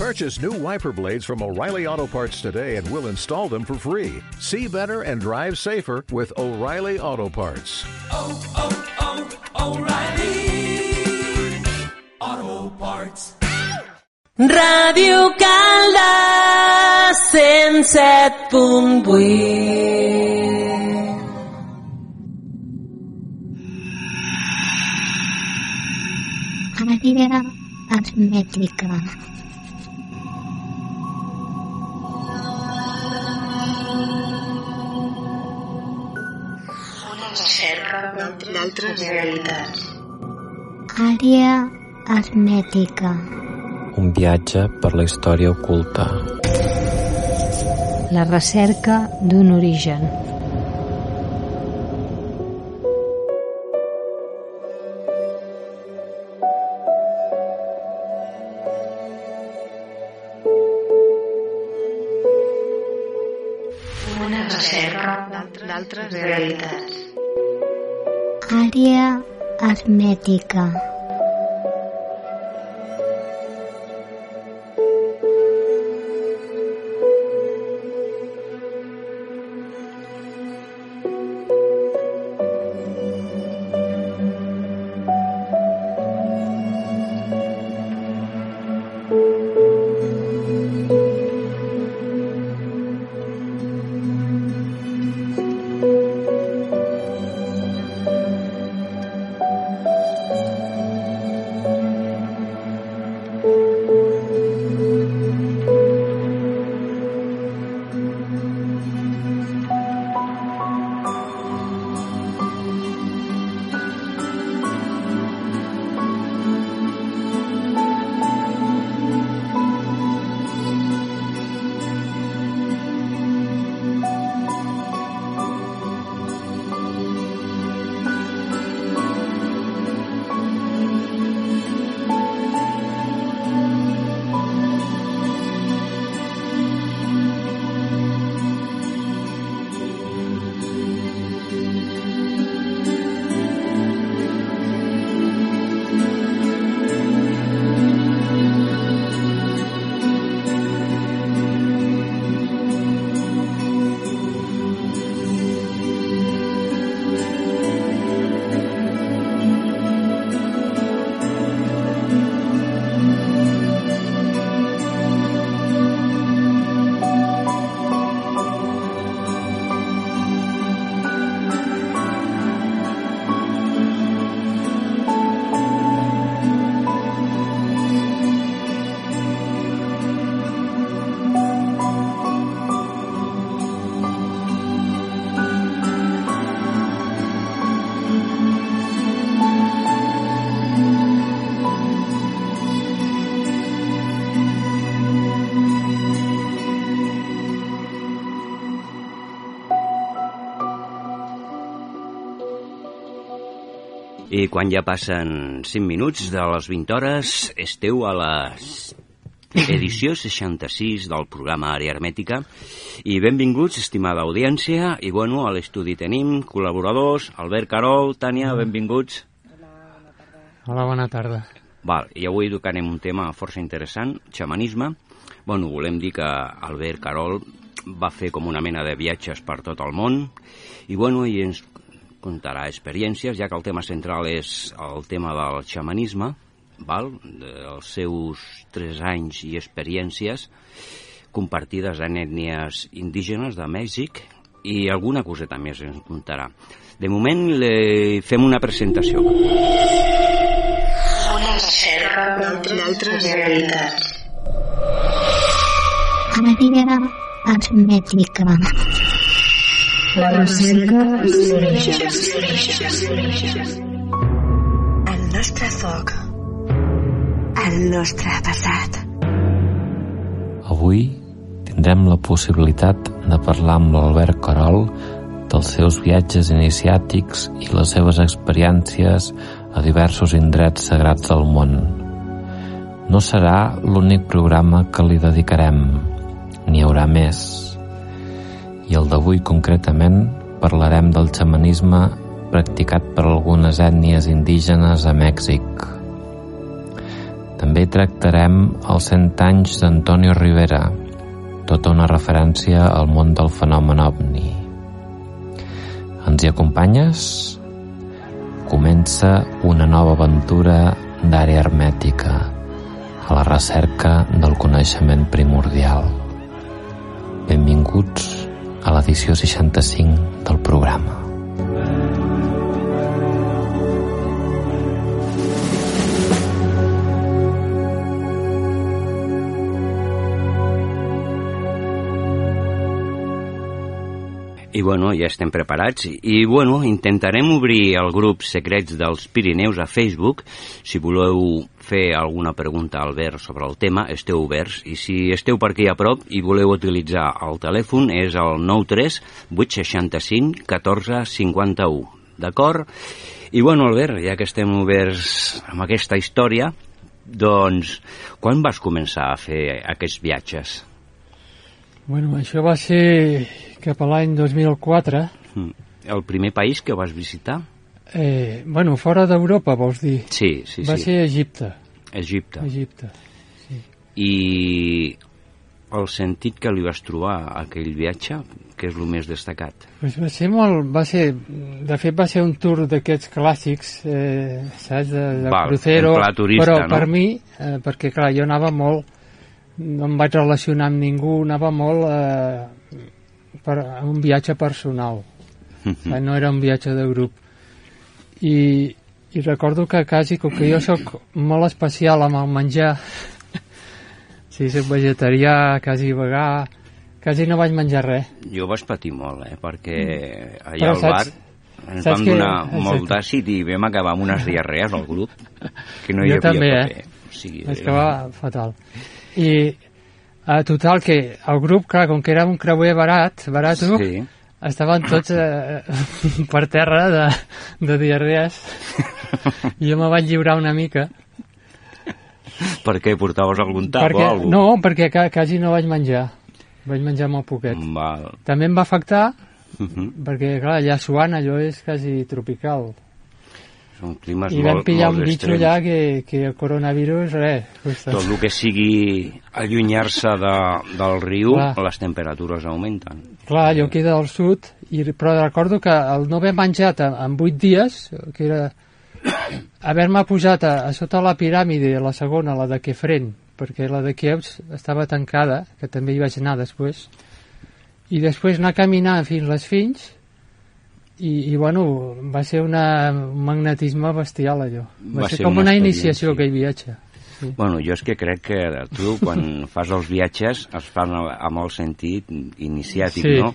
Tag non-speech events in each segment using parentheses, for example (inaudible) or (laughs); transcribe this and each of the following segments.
Purchase new wiper blades from O'Reilly Auto Parts today and we'll install them for free. See better and drive safer with O'Reilly Auto Parts. Oh, oh, oh, O'Reilly Auto Parts. Ràdio Calda 107.8 Àrea aritmètrica. Una d'altres realitats. Àrea hermètica. Un viatge per la història oculta. La recerca d'un origen. Una recerca d'altres realitats. Àrea hermètica. Quan ja passen 5 minuts de les 20 hores, esteu a la edició 66 del programa Àrea Hermètica i benvinguts, estimada audiència, i bueno, a l'estudi tenim col·laboradors, Albert Carol, Tània, benvinguts. Hola, bona tarda. Val, i avui tocarem un tema força interessant, xamanisme. Bueno, volem dir que Albert Carol va fer com una mena de viatges per tot el món i bueno, i ens contarà experiències, ja que el tema central és el tema del xamanisme, val? dels seus tres anys i experiències compartides en ètnies indígenes de Mèxic i alguna coseta més ens contarà. De moment li fem una presentació. Una recerca d'altres realitats. Àrea hermètrica. La recerca d'un origen. El nostre foc. El nostre passat. Avui tindrem la possibilitat de parlar amb l'Albert Carol dels seus viatges iniciàtics i les seves experiències a diversos indrets sagrats del món. No serà l'únic programa que li dedicarem, n'hi haurà més. I el d'avui concretament parlarem del xamanisme practicat per algunes ètnies indígenes a Mèxic. També tractarem els 100 anys d'Antonio Rivera, tota una referència al món del fenomen ovni. Ens hi acompanyes? Comença una nova aventura d'àrea hermètica a la recerca del coneixement primordial. Benvinguts a l'edició 65 del programa. I bueno, ja estem preparats i bueno, intentarem obrir el grup Secrets dels Pirineus a Facebook. Si voleu fer alguna pregunta al Albert sobre el tema, esteu oberts i si esteu per aquí a prop i voleu utilitzar el telèfon és el 93 865 14 51. D'acord? I bueno, Albert, ja que estem oberts amb aquesta història, doncs, quan vas començar a fer aquests viatges? Bueno, això va ser cap a l'any 2004. Mm. El primer país que vas visitar? Eh, bueno, fora d'Europa, vols dir? Sí, sí, va sí. ser Egipte. Egipte. Egipte. I el sentit que li vas trobar a aquell viatge, que és el més destacat? Pues va ser molt... Va ser, de fet, va ser un tour d'aquests clàssics, eh, saps, de, de Val, crucero. turista, però no? per mi, eh, perquè clar, jo anava molt... No em vaig relacionar amb ningú, anava molt eh, per, un viatge personal. Mhm. Eh, no era un viatge de grup. I, i recordo que quasi, com que jo sóc molt especial amb el menjar, (laughs) sí, soc vegetarià, quasi vegà, quasi no vaig menjar res. Jo vaig patir molt, eh? perquè allà Però al bar saps- ens saps vam que- donar molt d'àcid i vam acabar amb unes diarrees al grup, que no hi jo havia també, paper. eh? O sigui, Vaig acabar fatal. I a total que el grup, clar, com que era un creuer barat, barat, Sí. estaven tots eh, (laughs) per terra de, de diarrees. I (laughs) jo me vaig lliurar una mica. Per què portaves algun tap perquè, o alguna no, perquè ca, quasi no vaig menjar. Vaig menjar molt poquet. Val. També em va afectar Mhm. perquè, clar, allà suant allò és quasi tropical. Són climes I vam molt, pillar molt un bitxo allà que, que el coronavirus, res. Costa. Tot el que sigui allunyar-se de, del riu, Clar. les temperatures augmenten. Clar, jo queda al sud, i, però recordo que el no haver menjat en, en 8 dies, que era haver-me pujat a, a sota la piràmide, la segona, la de Kefren, perquè la de Kieus estava tancada, que també hi vaig anar després, i després anar caminant fins les fins, i, i bueno, va ser una, un magnetisme bestial allò. Va, Va ser ser com una una iniciació aquell viatge. Bueno, jo és que crec que tu, quan (laughs) fas els viatges, es fan amb el sentit iniciàtic, Sí. no?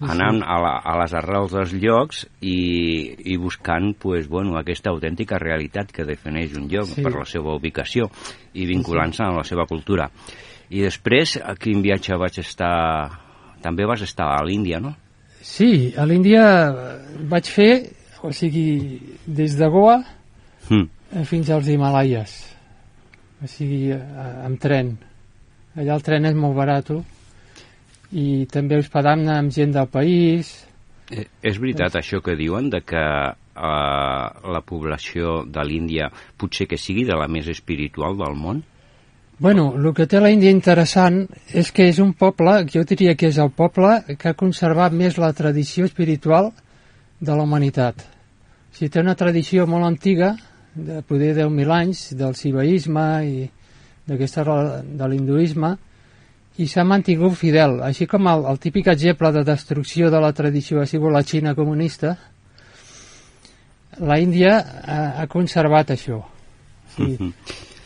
Anant a, la, a les arrels dels llocs i, i buscant pues, bueno, aquesta autèntica realitat que defineix un lloc Sí. per la seva ubicació i vinculant-se a la seva cultura. I després, a quin viatge vaig estar... També vas estar a l'Índia, no? Sí, a l'Índia vaig fer, o sigui, des de Goa Mm. fins als Himalaies. O sigui, eh, amb tren. Allà el tren és molt barat i també hospedant amb gent del país. Eh, és veritat això que diuen de que eh, la població de l'Índia potser que sigui de la més espiritual del món? Bueno, el que té la Índia interessant és que és un poble, jo diria que és el poble que ha conservat més la tradició espiritual de la humanitat. O sigui, té una tradició molt antiga, de poder 10.000 anys, del sibaïsme i d'aquesta de l'hinduisme, i s'ha mantingut fidel. Així com el, el típic exemple de destrucció de la tradició ha sigut la Xina comunista, la Índia ha, ha conservat això. Sí.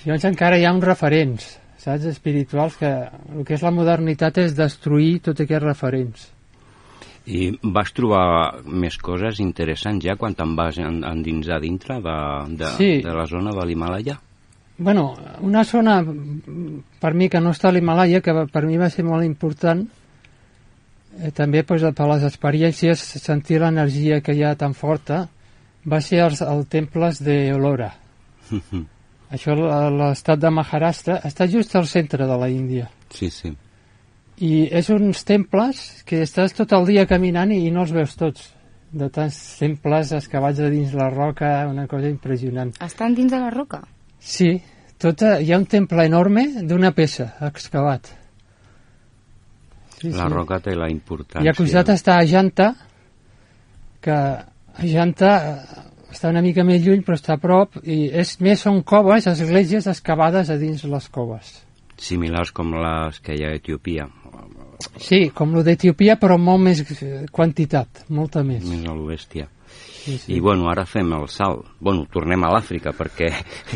Llavors encara hi ha uns referents, saps, espirituals, que el que és la modernitat és destruir tots aquests referents. I vas trobar més coses interessants ja quan te'n vas en- endinsar dintre de, de, Sí. de la zona de l'Himalaya? Bueno, una zona per mi que no està a l'Himalaya, que per mi va ser molt important, eh, també pues, per les experiències, sentir l'energia que hi ha tan forta, va ser els, els temples d'Olora. (laughs) Això, l'estat de Maharashtra, està just al centre de la Índia. Sí, sí. I és uns temples que estàs tot el dia caminant i, i no els veus tots. De tants temples excavats a dins la roca, una cosa impressionant. Estan dins de la roca? Sí, tota, hi ha un temple enorme d'una peça excavat. Sí, La roca té la importància. I al costat està Ajanta, que Ajanta està una mica més lluny però està a prop i és més són coves, esglésies excavades a dins les coves. Similars com les que hi ha a Etiòpia, Sí, com lo d'Etiòpia però molt més eh, quantitat, molta més. més a lo bèstia. Sí, sí. I bueno, ara fem el salt. Bueno, tornem a l'Àfrica, perquè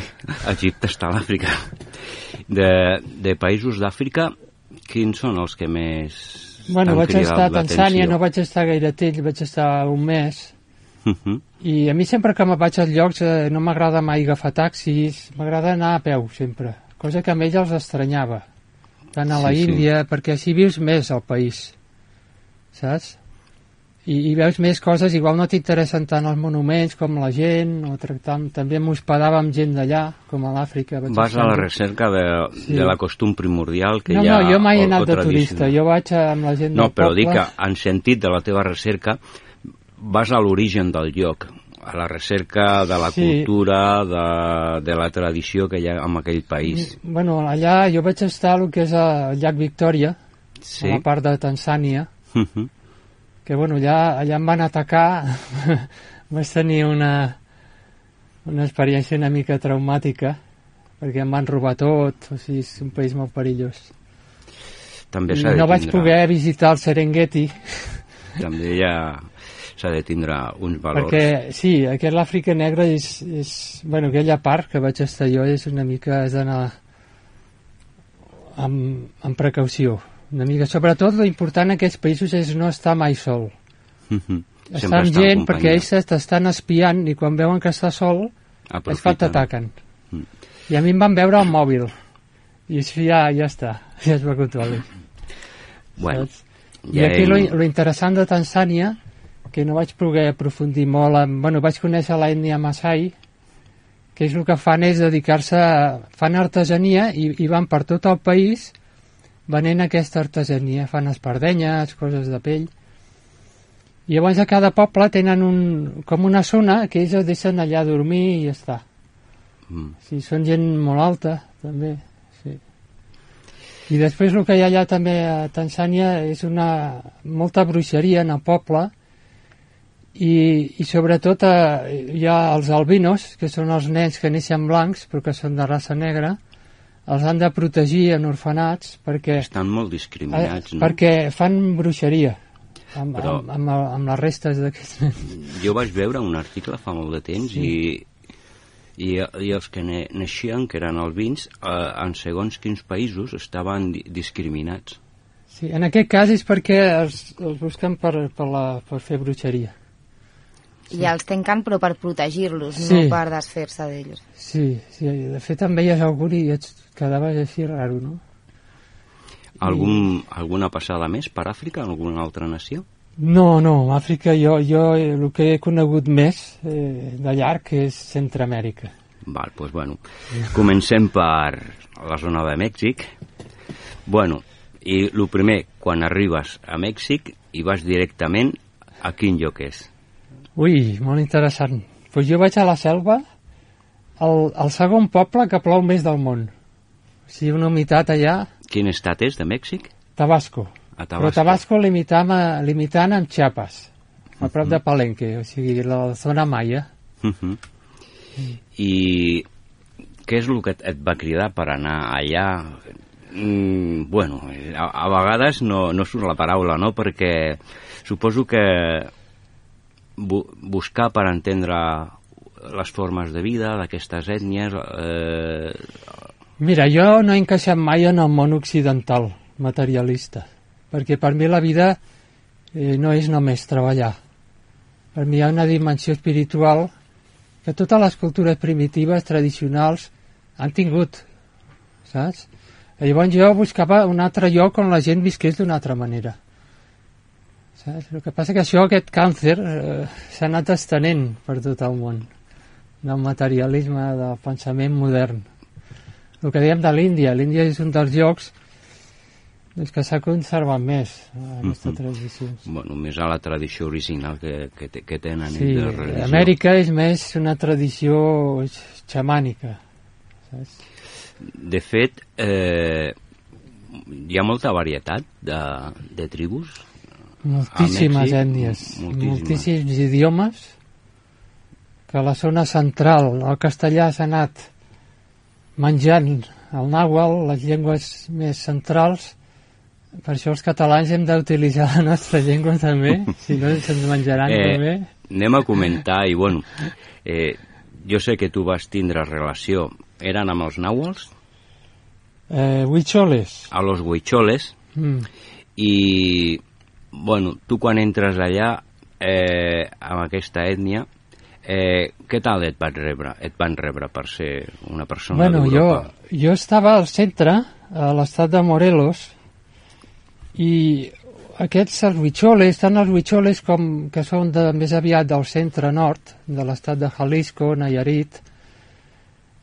(laughs) Egipte està a l'Àfrica. De, de països d'Àfrica, quins són els que més Bueno, vaig estar a Tanzània, no vaig estar gaire temps, vaig estar un mes, Mhm. i a mi sempre que me vaig als llocs eh, no m'agrada mai agafar taxis, m'agrada anar a peu sempre, cosa que a ells els estranyava. Van a la Sí, sí. Índia, perquè així vius més al país, saps? I, i veus més coses, igual no t'interessen tant els monuments com la gent, o tractar, amb- també m'hospedava amb gent d'allà, com a l'Àfrica. Vas a la recerca de, Sí. de la costum primordial que no, hi ha... no, jo mai he anat o de turista, jo vaig amb la gent No, del però poble. dic que en sentit de la teva recerca vas a l'origen del lloc, a la recerca de la Sí. cultura, de, de la tradició que hi ha en aquell país. Bueno, allà jo vaig estar al que és el llac Victòria, Sí? a la part de Tanzània, Mhm. que bueno, allà, allà em van atacar, (laughs) vaig tenir una, una experiència una mica traumàtica, perquè em van robar tot, o sigui, és un país molt perillós. També no vaig poder visitar el Serengeti, També ja s'ha de tindre uns valors. perquè, sí, aquest l'Àfrica Negra és, és, bueno, aquella part que vaig estar jo és una mica, has d'anar amb, amb precaució, una mica. Sobretot, lo important en aquests països és no estar mai sol. Estar Sempre amb estar en gent perquè ells t'estan espiant i quan veuen que estàs sol és quan Aprofiten. t'ataquen. Mm. I a mi em van veure al mòbil. I així ja, ja està, ja es va controlar. Bueno, I ja aquí hem- lo, lo interessant de Tanzània, que no vaig poder aprofundir molt, en, bueno, vaig conèixer l'ètnia Masai, que és el que fan és dedicar-se a... fan artesania i, i van per tot el país venent aquesta artesania, fan espardenyes, coses de pell. I llavors a cada poble tenen un, com una zona que ells es deixen allà dormir i ja està. Mm. Sí, són gent molt alta, també, sí. I després el que hi ha allà també a Tanzània és una, molta bruixeria en el poble i, i sobretot eh, hi ha els albinos, que són els nens que neixen blancs però que són de raça negra, els han de protegir en orfenats perquè, Estan molt discriminats, eh, no? perquè fan bruixeria amb, Però- amb, amb, amb les restes d'aquests nens. Jo vaig veure un article fa molt de temps sí. i, i, i els que ne, naixien, que eren albins, eh, en segons quins països estaven di discriminats. Sí, en aquest cas és perquè els, els busquen per, per, la, per fer bruixeria. I els tanquen però per protegir-los, Sí. no per desfer-se d'ells. Sí, sí, de fet em veies algú i et quedaves així raro, no? Algun, alguna passada més per Àfrica, en alguna altra nació? No, no, Àfrica jo, jo eh, el que he conegut més eh, de llarg és Centroamèrica. Val, doncs bueno, comencem per la zona de Mèxic. Bueno, i el primer, quan arribes a Mèxic i vas directament a quin lloc és? Ui, molt interessant. Pues jo vaig a la selva, el, el segon poble que plou més del món. O sigui, una humitat allà, Quin estat és de Mèxic? Tabasco. A Però Tabasco. Tabasco limitant, a, limitant amb Chiapas, a prop de Palenque, o sigui, la zona maia. Uh -huh. I què és el que et va cridar per anar allà? Mm, bueno, a, a vegades no, no surt la paraula, no? Perquè suposo que bu buscar per entendre les formes de vida d'aquestes ètnies eh, Mira, jo no he encaixat mai en el món occidental materialista, perquè per mi la vida eh, no és només treballar. Per mi hi ha una dimensió espiritual que totes les cultures primitives, tradicionals, han tingut, saps? Llavors jo buscava un altre lloc on la gent visqués d'una altra manera. Saps? El que passa que això, aquest càncer, eh, s'ha anat estenent per tot el món del materialisme, del pensament modern el que dèiem de l'Índia. L'Índia és un dels llocs doncs, que s'ha conservat més a aquesta Mhm. tradició. bueno, més a la tradició original que, que, que tenen Sí, ells de religió. Amèrica és més una tradició xamànica. Saps? De fet, eh, hi ha molta varietat de, de tribus. Moltíssimes Mèxic, ètnies, moltíssimes. moltíssims idiomes que a la zona central el castellà s'ha anat menjant el nàhuatl, les llengües més centrals, per això els catalans hem d'utilitzar la nostra llengua també, si no se'ns menjaran Eh, també. Anem a comentar, i bueno, eh, jo sé que tu vas tindre relació, eren amb els nàhuals, Eh, huicholes. a los huicholes, Mm. i, bueno, tu quan entres allà, eh, amb aquesta ètnia, eh, què tal et van rebre? Et van rebre per ser una persona Bueno, jo, d'Europa? jo estava al centre, a l'estat de Morelos, i aquests, els huicholes, tant els huicholes com que són de, més aviat del centre-nord, de l'estat de Jalisco, Nayarit,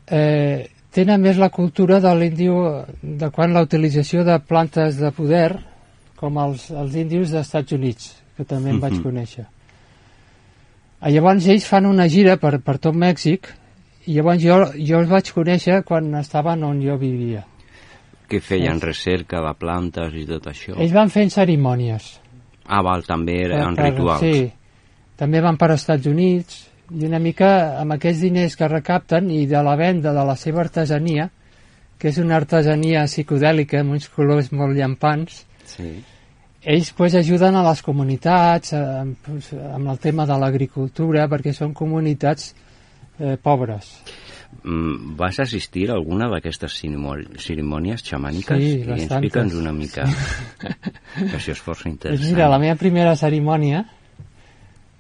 eh, tenen més la cultura de l'índio, de quan la utilització de plantes de poder, com els, els índios dels Estats Units, que també em vaig Mhm. conèixer. Ah, Llavors ells fan una gira per, per tot Mèxic i llavors jo, jo els vaig conèixer quan estaven on jo vivia. Que feien recerca de plantes i tot això? Ells van fent cerimònies. Ah, val, també eren per- rituals. Sí, també van per als Estats Units i una mica amb aquests diners que recapten i de la venda de la seva artesania, que és una artesania psicodèlica amb uns colors molt llampants, Sí. Ells pues, ajuden a les comunitats eh, amb, pues, amb el tema de l'agricultura perquè són comunitats eh, pobres. Mm, vas assistir a alguna d'aquestes cerimònies xamàniques? Sí, I explica'ns una mica, (laughs) que això és força interessant. mira, la meva primera cerimònia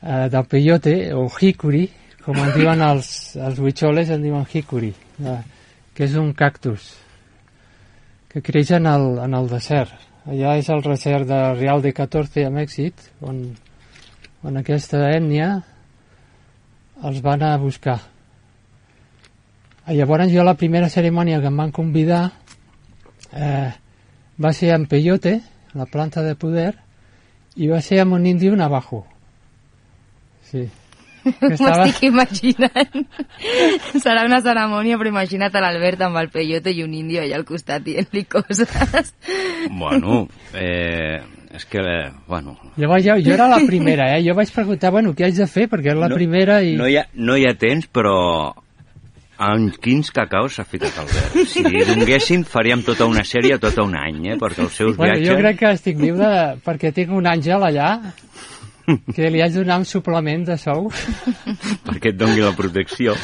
eh, del peyote, o hikuri, com en diuen els, els huicholes, en diuen hikuri, eh, que és un cactus que creix en el, en el desert. Allà és el desert de Real de 14 a Mèxic, on, on aquesta ètnia els van a buscar. I llavors jo la primera cerimònia que em van convidar eh, va ser en peyote, la planta de poder, i va ser amb un índio navajo. Sí. Que (laughs) estava- M'estic imaginant. (laughs) Serà una cerimònia, però imagina't l'Albert amb el peyote i un índio allà al costat dient-li coses. Bueno, (laughs) eh, és que, eh, bueno... Llavors jo, jo era la primera, eh? Jo vaig preguntar, bueno, què haig de fer? Perquè era la No- primera i... No hi ha, no hi ha temps, però en quins cacaus s'ha ficat Albert. Si donguéssim, faríem tota una sèrie tot un any, eh? Perquè els seus Bueno, viatges... jo crec que estic viu de... perquè tinc un àngel allà (laughs) que li haig de donar un suplement de sou. (laughs) perquè et dongui la protecció.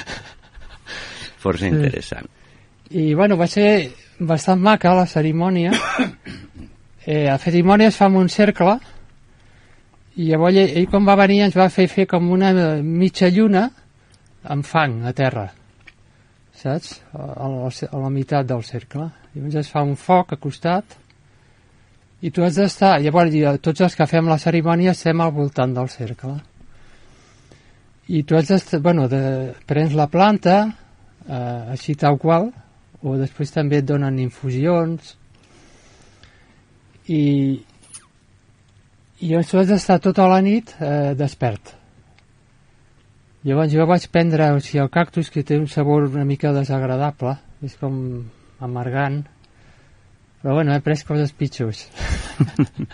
Força interessant. I, bueno, va ser bastant maca la cerimònia. (coughs) Eh, la cerimònia es fa en un cercle i llavors ell, ell quan va venir ens va fer fer com una mitja lluna amb fang a terra saps? A, la, a la meitat del cercle. Llavors es fa un foc a costat i tu has d'estar... Llavors eh, tots els que fem la cerimònia estem al voltant del cercle. I tu has d'estar... Bueno, de, prens la planta eh, així tal qual o després també et donen infusions i i tu has d'estar tota la nit eh, despert llavors jo vaig prendre o sigui, el cactus que té un sabor una mica desagradable és com amargant però bueno, he pres coses pitjors (laughs)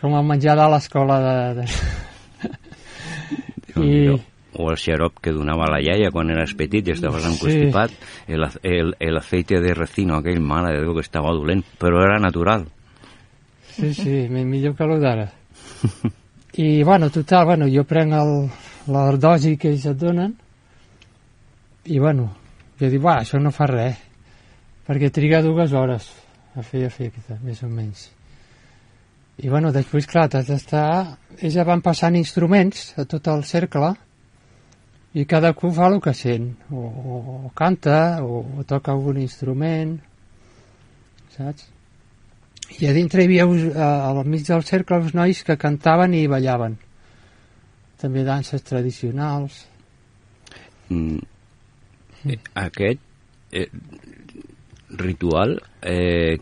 com el menjar de l'escola de, de... I... O el xarop que donava la iaia quan eres petit i estaves Sí. encostipat, el, el, el aceite de recino, aquell mare de Déu que estava dolent, però era natural. Sí, sí, mi- millor que el d'ara. I, bueno, total, bueno, jo prenc el, la dosi que ells et donen i, bueno, jo dic, va, això no fa res, perquè triga dues hores a fer efecte, més o menys. I, bueno, després, clar, t'has d'estar... Ells ja van passant instruments a tot el cercle i cadascú fa el que sent, o, o, o canta, o, o toca algun instrument, saps? I a dintre hi havia uns, eh, al mig del cercle uns nois que cantaven i ballaven. També danses tradicionals. Mm. Eh, Aquest eh, ritual, eh,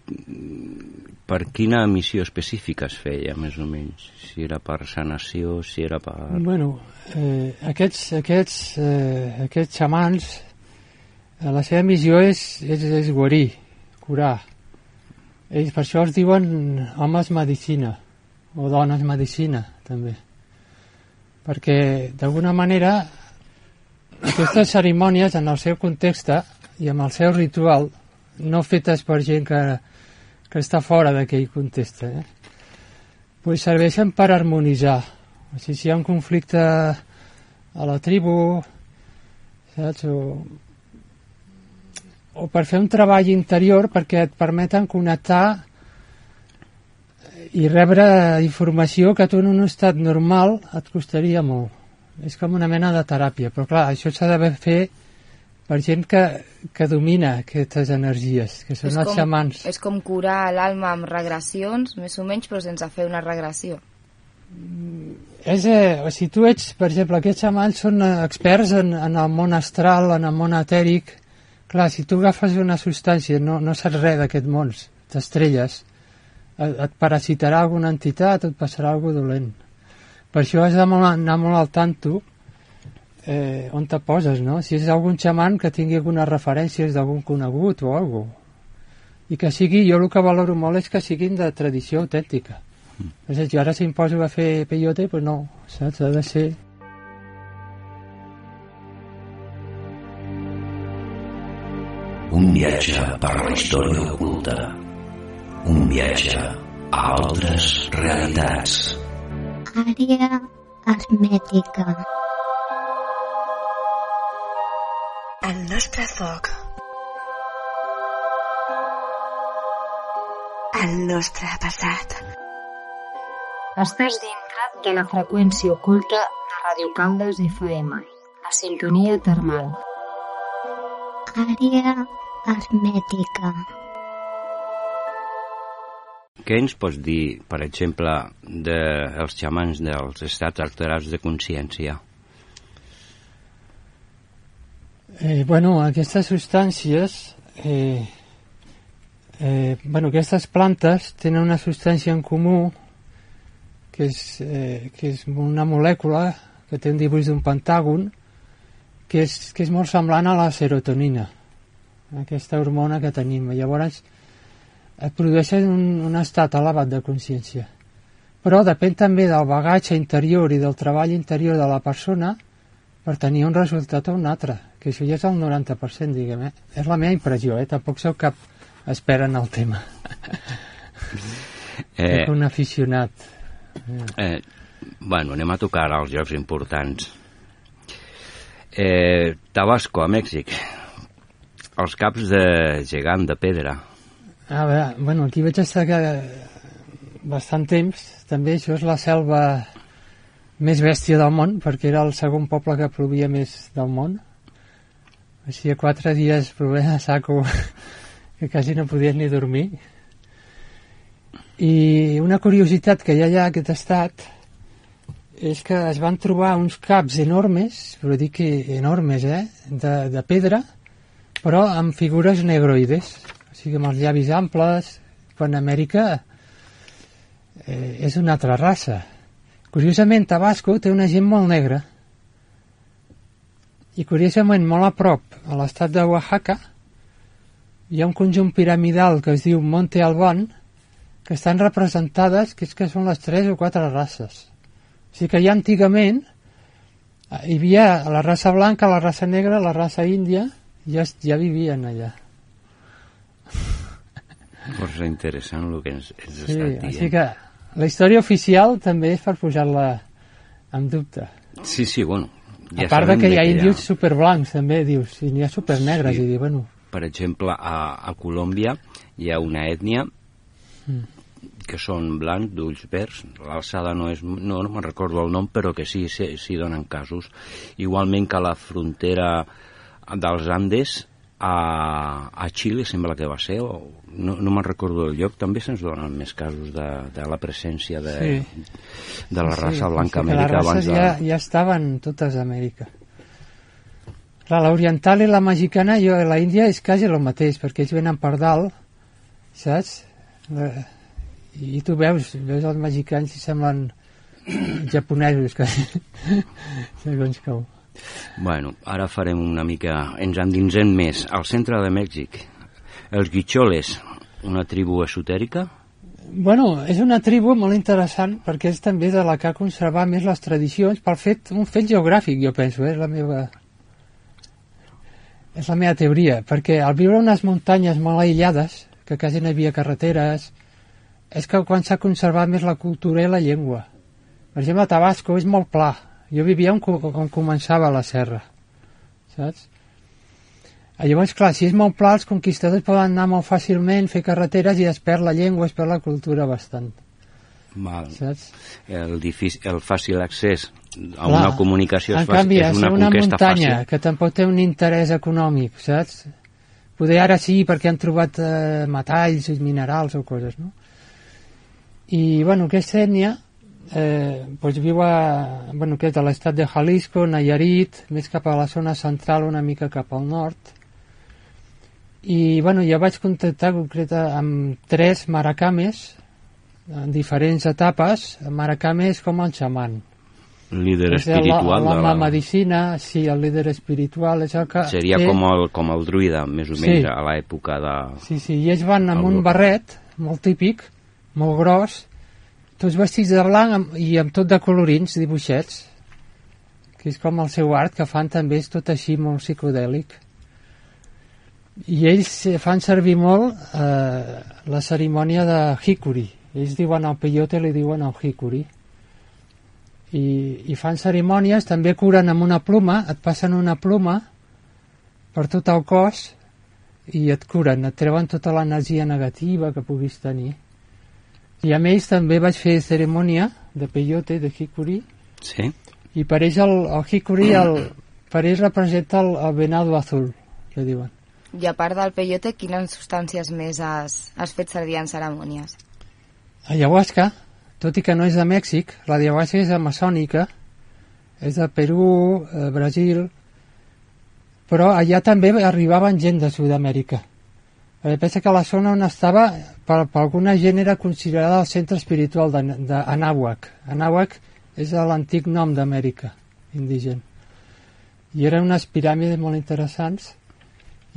per quina missió específica es feia, més o menys? Si era per sanació, si era per... Bueno, eh, aquests, aquests, eh, aquests xamans Eh, La seva missió és, és, és guarir, curar. Ells per això es diuen homes medicina, o dones medicina, també. Perquè, d'alguna manera, aquestes cerimònies, en el seu context i amb el seu ritual, no fetes per gent que, que està fora d'aquell context, eh? pues serveixen per harmonitzar. O sigui, si hi ha un conflicte a la tribu, saps? O, o per fer un treball interior perquè et permeten connectar i rebre informació que tu en un estat normal et costaria molt. És com una mena de teràpia, però clar, això s'ha d'haver fer per gent que, que domina aquestes energies, que són és els com, xamans. És com curar l'alma amb regressions, més o menys, però sense fer una regressió. És, eh, sigui, tu ets, per exemple, aquests xamans són eh, experts en, en el món astral, en el món etèric. Clar, si tu agafes una substància, no, no saps res d'aquest món, t'estrelles, et, et parasitarà alguna entitat, et passarà alguna dolent. Per això has d'anar molt al tanto eh, on te poses, no? Si és algun xaman que tingui algunes referències d'algun conegut o alguna I que sigui, jo el que valoro molt és que siguin de tradició autèntica. Mm. És a dir, ara si em poso a fer peyote, doncs no, saps? Ha de ser... Un viatge per la història oculta. Un viatge a altres realitats. Àrea hermètica. El nostre foc. El nostre passat. Estàs dintre de la freqüència oculta de Radio Caldes FM, la sintonia termal. Àrea hermètica. Què ens pots dir, per exemple, dels de xamans dels estats alterats de consciència? Eh, bueno, aquestes substàncies, eh, eh, bueno, aquestes plantes tenen una substància en comú que és, eh, que és una molècula que té un dibuix d'un pentàgon que és, que és molt semblant a la serotonina, aquesta hormona que tenim. Llavors, et produeixen un, un estat elevat de consciència. Però depèn també del bagatge interior i del treball interior de la persona per tenir un resultat o un altre, que això ja és el 90%, diguem, eh? És la meva impressió, eh? Tampoc sóc cap expert en el tema. Eh, Soc un aficionat. Eh, bueno, anem a tocar ara els jocs importants. Eh, Tabasco, a Mèxic. Els caps de gegant de pedra. A veure, bueno, aquí vaig estar que bastant temps. També això és la selva més bèstia del món, perquè era el segon poble que plovia més del món. Així, quatre dies plovent a saco (laughs) que quasi no podies ni dormir. I una curiositat que hi ha allà a aquest estat és que es van trobar uns caps enormes, però dic que enormes, eh?, de, de pedra, però amb figures negroides, o sigui, amb els llavis amples, quan a Amèrica eh, és una altra raça. Curiosament, Tabasco té una gent molt negra, i curiosament, molt a prop, a l'estat de Oaxaca, hi ha un conjunt piramidal que es diu Monte Albón, que estan representades, que és que són les tres o quatre races. O sigui que ja antigament hi havia la raça blanca, la raça negra, la raça índia, ja, ja vivien allà. Força interessant el que ens, ens sí, estàs dient. Així que la història oficial també és per posar-la en dubte. Sí, sí, bueno. Ja a part de que hi ha índios ha... superblancs, també, dius, i n'hi ha supernegres, sí. i dius, bueno... Per exemple, a, a Colòmbia hi ha una ètnia mm que són blancs, d'ulls verds, l'alçada no és, no, no me'n recordo el nom, però que sí, sí, sí donen casos. Igualment que a la frontera dels Andes, a, a Xile sembla que va ser, o no, no me'n recordo el lloc, també se'ns donen més casos de, de la presència de, sí. de la raça sí, blanca a Amèrica. Abans de... ja, ja estaven totes a Amèrica. Clar, l'oriental i la mexicana, jo, la Índia és quasi el mateix, perquè ells venen per dalt, saps? i tu veus, veus els mexicans i semblen japonesos (laughs) que segons com Bueno, ara farem una mica... Ens endinsem més. Al centre de Mèxic, els guicholes, una tribu esotèrica? Bueno, és una tribu molt interessant perquè és també de la que ha conservat més les tradicions pel fet, un fet geogràfic, jo penso, eh? és la meva és la meva teoria, perquè al viure unes muntanyes molt aïllades, que quasi no hi havia carreteres, és que quan s'ha conservat més la cultura i la llengua. Per exemple, Tabasco és molt pla. Jo vivia on, on començava la serra, saps? Ah, Llavors, clar, si és molt pla, els conquistadors poden anar molt fàcilment, fer carreteres i es perd la llengua, es perd la cultura bastant. Mal. Saps? El, difícil, el fàcil accés a Clar, una comunicació és, en fàcil, canvi, és una una conquesta muntanya fàcil. que tampoc té un interès econòmic, saps? Poder ara sí, perquè han trobat eh, metalls, minerals o coses, no? I, bueno, aquesta ètnia eh, doncs viu a, bueno, que és de l'estat de Jalisco, Nayarit, més cap a la zona central, una mica cap al nord. I, bueno, ja vaig contactar concreta amb tres maracames en diferents etapes. Maracame és com el xaman. Líder És el- espiritual la, la la... medicina, sí, el líder espiritual és el que... Seria té- com el, com el druida, més o menys, Sí. a l'època de... Sí, sí, i ells van amb un Europa. barret molt típic, molt gros, tots vestits de blanc amb, i amb tot de colorins, dibuixets, que és com el seu art, que fan també, és tot així molt psicodèlic. I ells fan servir molt eh, la cerimònia de Hikuri. Ells diuen al peyote, li diuen al Hikuri. I, I fan cerimònies, també curen amb una pluma, et passen una pluma per tot el cos i et curen, et treuen tota l'energia negativa que puguis tenir. I a més també vaig fer cerimònia de peyote, de hikuri, Sí? i per ells el, el hikuri el, per ells representa el, el venado azul, que diuen. I a part del peyote, quines substàncies més has, has fet servir en cerimònies? Ayahuasca, tot i que no és de Mèxic, la ayahuasca és amazònica, és de Perú, eh, Brasil, però allà també arribaven gent de Sud-amèrica. Pensa que la zona on estava, per, per alguna gent era considerada el centre espiritual d'Anáhuac. Anáhuac és l'antic nom d'Amèrica, indígena. I eren unes piràmides molt interessants.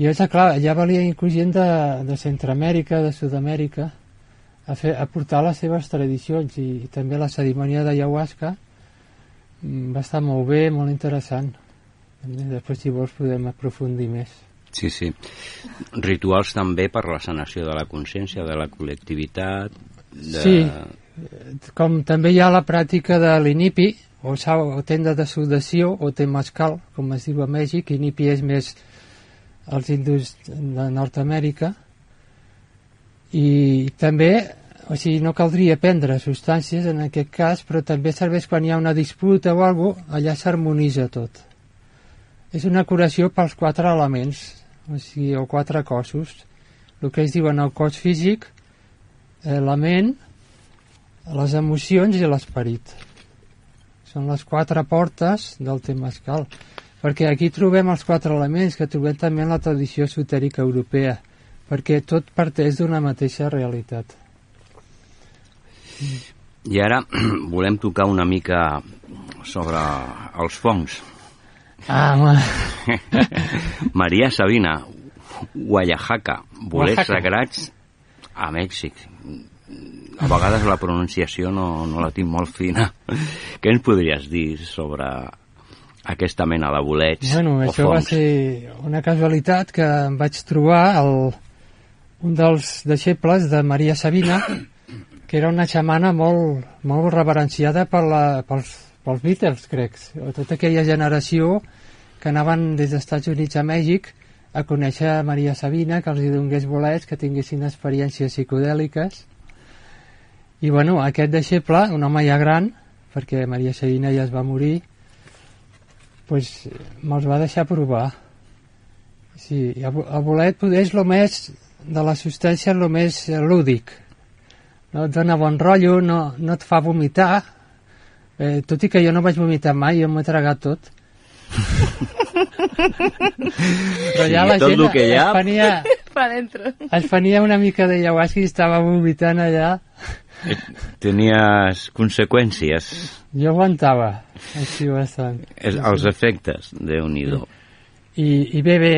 I és clar, allà valia inclús gent de, de Centroamèrica, de Sud-amèrica, a, fer, a portar les seves tradicions i, i també la cerimònia d'ayahuasca mm, va estar molt bé, molt interessant. Després, si vols, podem aprofundir més. Sí, sí. Rituals també per la sanació de la consciència, de la col·lectivitat... De... Sí, com també hi ha la pràctica de l'inipi, o, o tenda de sudació, o temazcal, com es diu a Mèxic, inipi és més els hindús de Nord-Amèrica, i també, o sigui, no caldria prendre substàncies en aquest cas, però també serveix quan hi ha una disputa o alguna cosa, allà s'harmonitza tot. És una curació pels quatre elements, o sigui, o quatre cossos, el que es diuen el cos físic, eh, la ment, les emocions i l'esperit. Són les quatre portes del temazcal. Perquè aquí trobem els quatre elements que trobem també en la tradició esotèrica europea, perquè tot parteix d'una mateixa realitat. I ara (clears throat) volem tocar una mica sobre els fongs. Ah. (laughs) Maria Sabina, Oaxaca, bolets Oaxaca. sagrats a Mèxic. A vegades la pronunciació no, no la tinc molt fina. Què ens podries dir sobre aquesta mena de bolets Bueno, o això va fongs? ser una casualitat que em vaig trobar el, un dels deixebles de Maria Sabina, que era una xamana molt, molt reverenciada per la, pels, pels Beatles, crec, o tota aquella generació que anaven des dels Estats Units a Mèxic a conèixer Maria Sabina, que els hi donés bolets, que tinguessin experiències psicodèliques. I bueno, aquest deixeble, un home ja gran, perquè Maria Sabina ja es va morir, pues, me'ls va deixar provar. Sí, el bolet poder és el més de la substància el més eh, lúdic. No et dona bon rotllo, no, no et fa vomitar, eh, tot i que jo no vaig vomitar mai, jo m'ho he tragat tot. (laughs) Però ja Sí, la tot gent lo que hi ha- es (laughs) Pa dentro. es prenia una mica de ayahuasca i estava vomitant allà. Tenies conseqüències, Jo aguantava, així bastant. és, els efectes, déu nhi I, I bé, bé,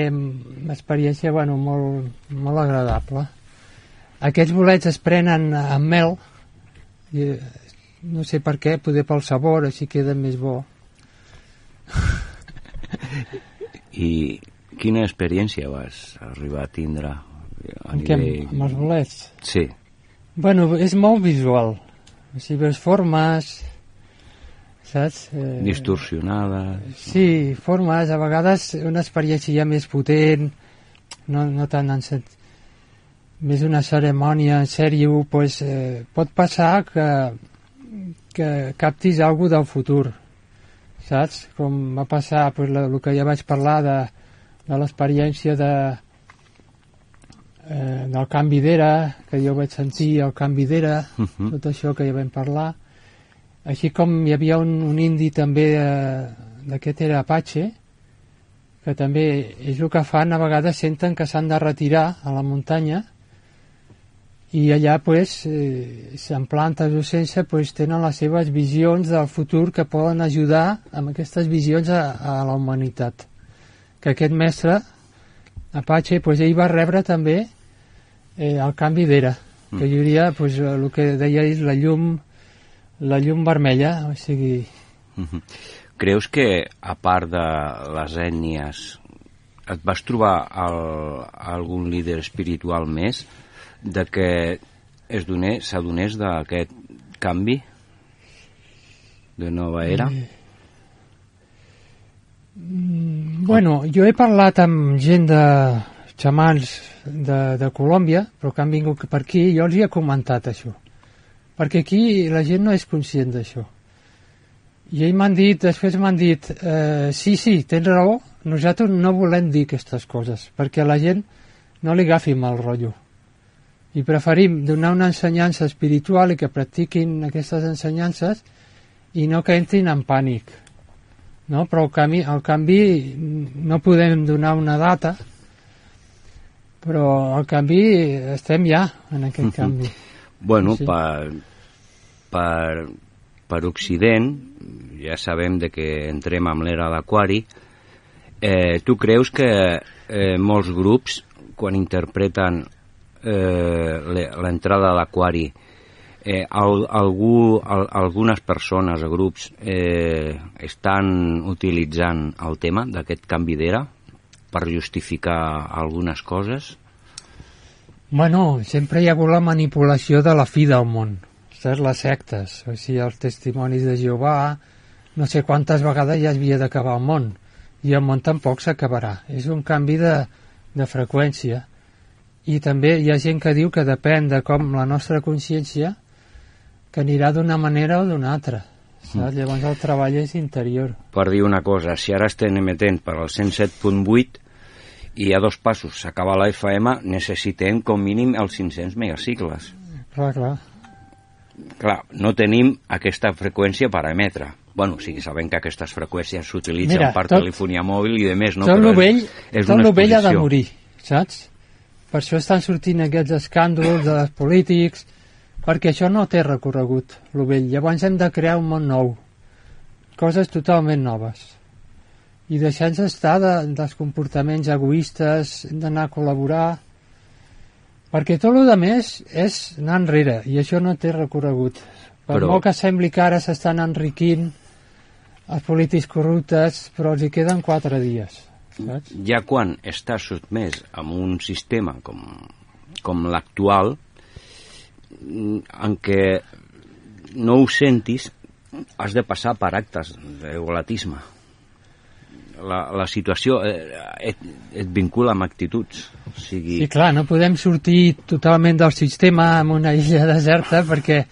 experiència, bueno, molt, molt agradable. Aquests bolets es prenen amb mel, i, no sé per què, poder pel sabor, així queda més bo. I quina experiència vas arribar a tindre? A En què, amb els bolets? Sí. Bueno, és molt visual. O sigui, veus formes, saps? Eh, Distorsionada. Sí, formes, a vegades una experiència ja més potent, no, no tant en sent... més una cerimònia en sèrio, pues, eh, pot passar que, que captis alguna del futur, saps? Com va passar pues, la, el que ja vaig parlar de, de l'experiència de, eh, del canvi d'era, que jo vaig sentir el canvi d'era, Mhm. tot això que ja vam parlar. Així com hi havia un, un indi també eh, d'aquest era Apache, que també és el que fan, a vegades senten que s'han de retirar a la muntanya i allà pues, eh, en plantes o sense pues, tenen les seves visions del futur que poden ajudar amb aquestes visions a, a la humanitat. Que aquest mestre Apache, pues, ell va rebre també eh, el canvi d'era que hi hauria pues, el que deia és la llum la llum vermella o sigui, Mhm. Creus que, a part de les ètnies, et vas trobar el, algun líder espiritual més de que es donés, s'adonés d'aquest canvi de nova era? Bueno, jo he parlat amb gent de xamans de, de Colòmbia, però que han vingut per aquí, jo els hi he comentat això. Perquè aquí la gent no és conscient d'això. I ells m'han dit, després m'han dit, eh, sí, sí, tens raó, nosaltres no volem dir aquestes coses, perquè la gent no li agafi mal rotllo. I preferim donar una ensenyança espiritual i que practiquin aquestes ensenyances i no que entrin en pànic no? però el canvi, el canvi no podem donar una data però el canvi estem ja en aquest Mhm. canvi Bueno, Sí. per, per, per Occident, ja sabem de que entrem amb l'era d'Aquari, eh, tu creus que eh, molts grups, quan interpreten eh, le- l'entrada a l'Aquari, eh, al, algú, al, algunes persones o grups eh, estan utilitzant el tema d'aquest canvi d'era per justificar algunes coses? Bueno, sempre hi ha hagut la manipulació de la fi del món, saps? Les sectes, o sigui, els testimonis de Jehovà, no sé quantes vegades ja havia d'acabar el món, i el món tampoc s'acabarà. És un canvi de, de freqüència. I també hi ha gent que diu que depèn de com la nostra consciència, que anirà d'una manera o d'una altra. Saps? Llavors el treball és interior. per dir una cosa, si ara estem emetent per al 107.8 i a dos passos s'acaba la FM, necessitem com mínim els 500 megacicles. Clar, clar. Clar, no tenim aquesta freqüència per emetre. Bueno, sí, sabem que aquestes freqüències s'utilitzen per tot- telefonia mòbil i de més, no? tot Però vell, és tot una vell ha de morir, saps? Per això estan sortint aquests escàndols dels polítics, perquè això no té recorregut, lo vell. Llavors hem de crear un món nou, coses totalment noves. I deixar-nos estar de, dels comportaments egoistes, hem d'anar a col·laborar, perquè tot el més és anar enrere, i això no té recorregut. Per Però- molt que sembli que ara s'estan enriquint els polítics corruptes, però els hi queden quatre dies. Saps? Ja quan estàs sotmès a un sistema com, com l'actual, mm, en què no ho sentis, has de passar per actes d'egolatisme. La, la situació eh, et, et vincula amb actituds. O sigui, Sí, clar, no podem sortir totalment del sistema en una (laughs) illa deserta perquè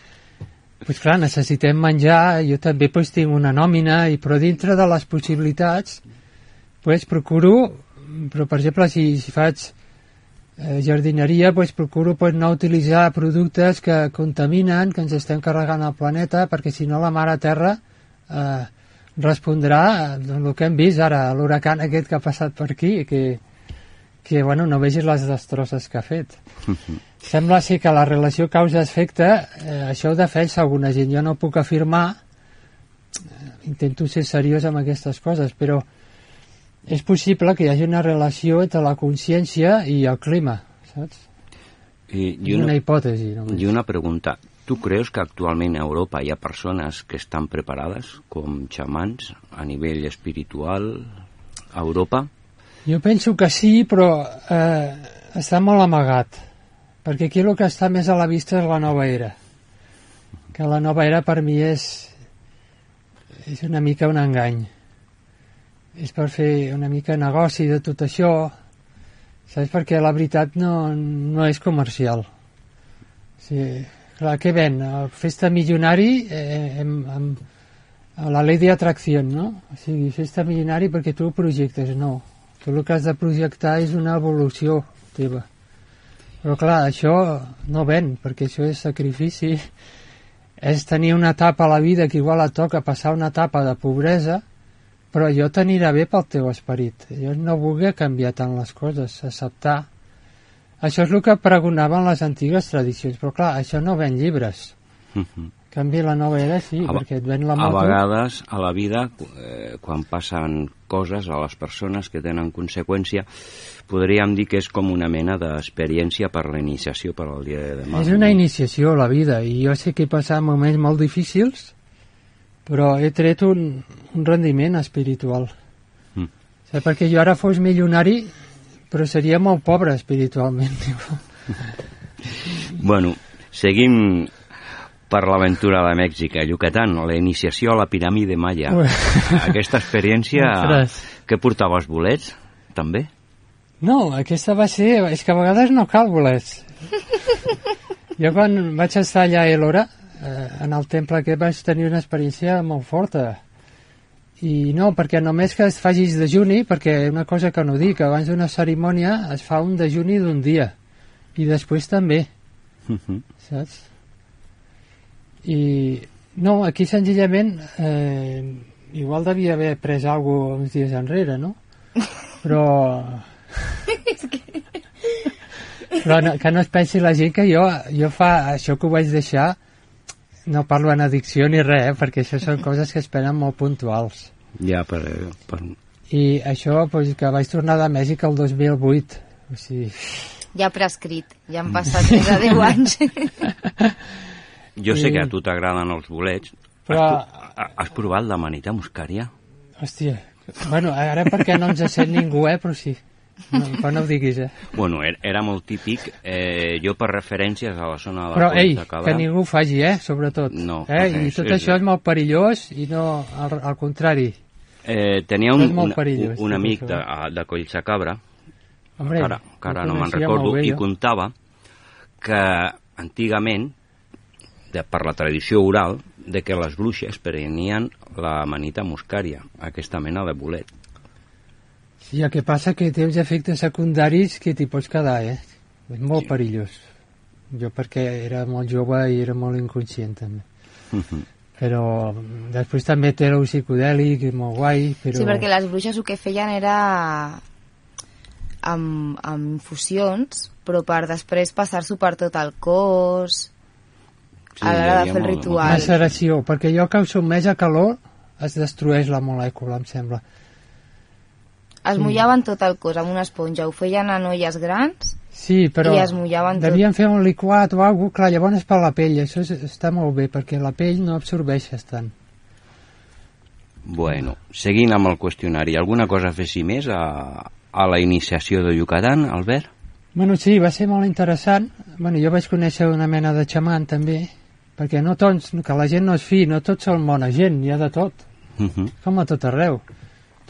pues clar, necessitem menjar, jo també pues, tinc una nòmina, i però dintre de les possibilitats pues, procuro, però per exemple si, si faig eh, jardineria pues, procuro pues, no utilitzar productes que contaminen, que ens estem carregant el planeta, perquè si no la mare terra eh, respondrà del que hem vist ara, l'huracan aquest que ha passat per aquí, que, que bueno, no vegis les destrosses que ha fet. (laughs) Sembla ser que la relació causa-efecte, eh, això ho defensa alguna gent. Jo no puc afirmar, eh, intento ser seriós amb aquestes coses, però és possible que hi hagi una relació entre la consciència i el clima, saps? I, I una, una hipòtesi, només. I una pregunta. Tu creus que actualment a Europa hi ha persones que estan preparades com xamans a nivell espiritual a Europa? Jo penso que sí, però eh, està molt amagat, perquè aquí el que està més a la vista és la nova era. Que la nova era per mi és, és una mica un engany. És per fer una mica negoci de tot això, saps? Perquè la veritat no, no és comercial. O sigui, clar, què ven? El festa milionari eh, amb, amb, la llei d'atracció, no? O sigui, festa milionari perquè tu ho projectes, no. Tu el que has de projectar és una evolució teva. Però clar, això no ven, perquè això és sacrifici. És tenir una etapa a la vida que igual et toca passar una etapa de pobresa, però allò t'anirà bé pel teu esperit. Jo no voler canviar tant les coses, acceptar. Això és el que pregonaven les antigues tradicions, però clar, això no ven llibres. -huh. Canvi la nova era, sí, a, perquè et ven la A moto. vegades, a la vida, eh, quan passen coses a les persones que tenen conseqüència, podríem dir que és com una mena d'experiència per la iniciació per al dia de demà. És una iniciació, la vida, i jo sé que he passat moments molt difícils, però he tret un, un rendiment espiritual. Mm. Saps? Perquè jo ara fos milionari, però seria molt pobre espiritualment. (laughs) Bueno, seguim per l'aventura de Mèxic, a Yucatán, la iniciació a la piràmide Maya. Aquesta experiència, (laughs) Ostres. què portaves, bolets, també? No, aquesta va ser... És que a vegades no cal bolets. (laughs) jo quan vaig estar allà a Elora, eh, en el temple aquest vaig tenir una experiència molt forta. I no, perquè només que es facis dejuni, perquè una cosa que no dic, abans d'una cerimònia es fa un dejuni d'un dia. I després també, Uh -huh. saps? I no, aquí senzillament eh, igual devia haver pres alguna cosa uns dies enrere, no? Però... (laughs) Però no, que no es pensi la gent que jo, jo fa això que ho vaig deixar no parlo en addicció ni res, eh, perquè això són (laughs) coses que es prenen molt puntuals. Ja, per, per... I això, pues, que vaig tornar de Mèxic el 2008. O sigui, Ja prescrit, ja han passat més de 10 (laughs) anys. Jo sé I- que a tu t'agraden els bolets. Però- Has, has provat la manita muscària? hòstia, bueno, ara perquè no ens sent ningú, eh, però sí. No, però no ho diguis, eh. Bueno, era, era molt típic, eh, jo per referències a la zona de Però, Coll ei, que ningú ho faci, eh, sobretot. No, eh? I és- tot és- això és molt perillós i no, al, al contrari. Eh, tenia un, un, un tot amic de, de Collsacabra, Hombre, que ara, que ara no me'n recordo, bé, i contava que antigament, de, per la tradició oral, de que les bruixes prenien la manita muscària, aquesta mena de bolet. Sí, el que passa que té uns efectes secundaris que t'hi pots quedar, eh? És molt sí. perillós. Jo perquè era molt jove i era molt inconscient, també. Però mm, després també té el psicodèlic, és molt guai, però... Sí, perquè les bruixes el que feien era amb, amb infusions, però per després passar-s'ho per tot el cos, Sí, a l'hora de fer el molt- ritual. Maceració, perquè allò que sotmès a calor es destrueix la molècula, em sembla. Es mullaven tot el cos amb una esponja, ho feien en olles grans, Sí, però I es mullaven tot. devien fer un liquat o alguna cosa, clar, llavors és per la pell, això és, està molt bé, perquè la pell no absorbeixes tant. Bueno, seguint amb el qüestionari, alguna cosa a fessi més a, a la iniciació de Yucatán, Albert? Bueno, sí, va ser molt interessant. Bueno, jo vaig conèixer una mena de xaman, també, perquè no tots, que la gent no es fi, no tots són bona gent, hi ha de tot, Uh -huh. com a tot arreu.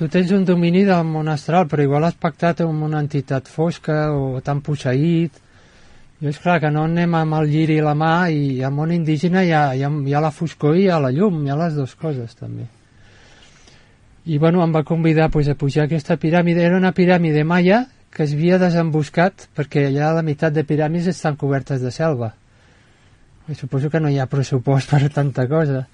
Tu tens un domini del món astral, però igual has pactat amb una entitat fosca o t'han posseït. I és clar que no anem amb el lliri i la mà i al món indígena hi ha, hi, ha, hi ha la foscor i hi ha la llum, hi ha les dues coses també. I bueno, em va convidar pues, a pujar a aquesta piràmide. Era una piràmide maia que es havia desemboscat perquè allà la meitat de piràmides estan cobertes de selva. I suposo que no hi ha pressupost (laughs) per tanta cosa.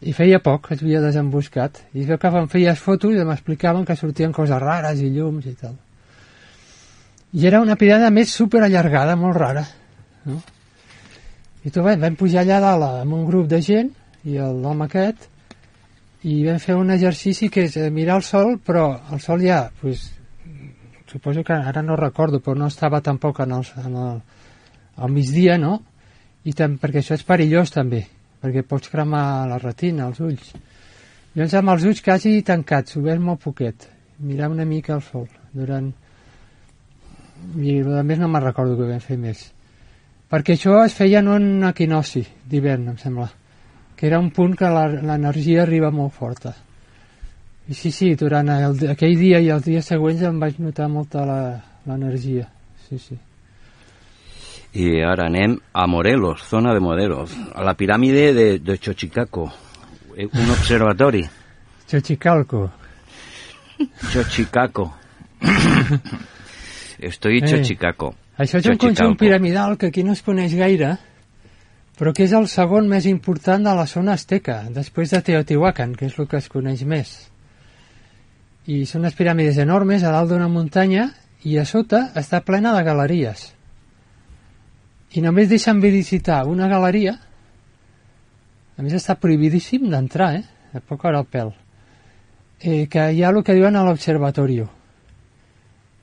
I feia poc es havia desemboscat. I es veu que em feies fotos i m'explicaven que sortien coses rares i llums i tal. I era una piràmide més super allargada, molt rara. No? I tu, bé, vam pujar allà dalt amb un grup de gent i l'home aquest i vam fer un exercici que és eh, mirar el sol, però el sol ja, pues, suposo que ara no recordo, però no estava tampoc en el, en el, al migdia, no? I tam, perquè això és perillós també, perquè pots cremar la retina, els ulls. Llavors amb els ulls quasi tancats, oberts molt poquet, mirar una mica el sol durant... I a més no me'n recordo que vam fer més. Perquè això es feia en un equinoci d'hivern, em sembla que era un punt que l'energia arriba molt forta. I sí, sí, durant el, aquell dia i els dies següents em vaig notar molta l'energia. Sí, sí. I ara anem a Morelos, zona de Morelos, a la piràmide de, de Xochicaco, eh, un observatori. Xochicalco. Xochicaco. (coughs) Estoy Eh, Xochicaco. Això és un conjunt piramidal que aquí no es coneix gaire, però que és el segon més important de la zona azteca, després de Teotihuacan, que és el que es coneix més. I són unes piràmides enormes a dalt d'una muntanya i a sota està plena de galeries. I només deixen visitar una galeria, a més està prohibidíssim d'entrar, eh? A poc hora el pèl. Eh, que hi ha el que diuen a l'observatorio.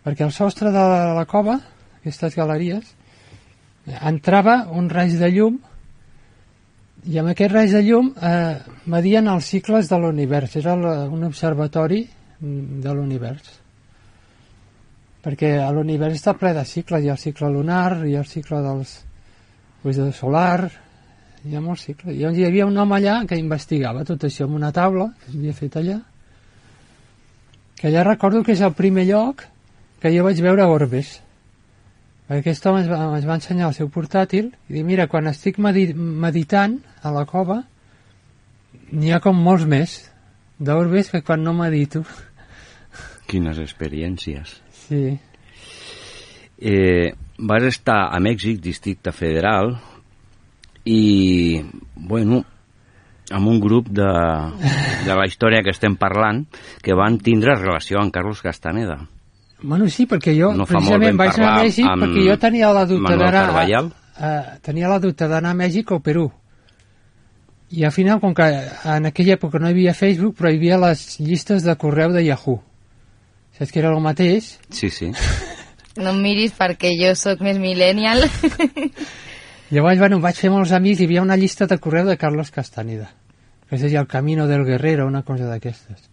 Perquè al sostre de la, la cova, aquestes galeries, entrava un raig de llum i amb aquest raig de llum eh, medien els cicles de l'univers. Era un observatori mm, de l'univers. Perquè l'univers està ple de cicles. Hi ha el cicle lunar, hi ha el cicle dels, del solar, hi ha molts cicles. I llavors hi havia un home allà que investigava tot això en una taula que s'havia fet allà. Que allà recordo que és el primer lloc que jo vaig veure orbes. Perquè aquest home es va, es va ensenyar el seu portàtil i dir, mira, quan estic medi meditant a la cova, n'hi ha com molts més d'orbes que quan no medito. Quines experiències. Sí. Eh, vas estar a Mèxic, districte federal, i, bueno, amb un grup de, de la història que estem parlant que van tindre relació amb Carlos Castaneda. Bueno, sí, perquè jo No precisament vaig anar a Mèxic perquè jo tenia la dubte d'anar a, a, tenia la dubte d'anar a Mèxic o Perú. I al final, com que en aquella època no hi havia Facebook, però hi havia les llistes de correu de Yahoo. Saps que era el mateix? Sí, sí. (laughs) No em miris perquè jo sóc més millennial. (laughs) Llavors, bueno, vaig fer molts amics, hi havia una llista de correu de Carlos Castaneda, que es deia El Camino del Guerrero, una cosa d'aquestes.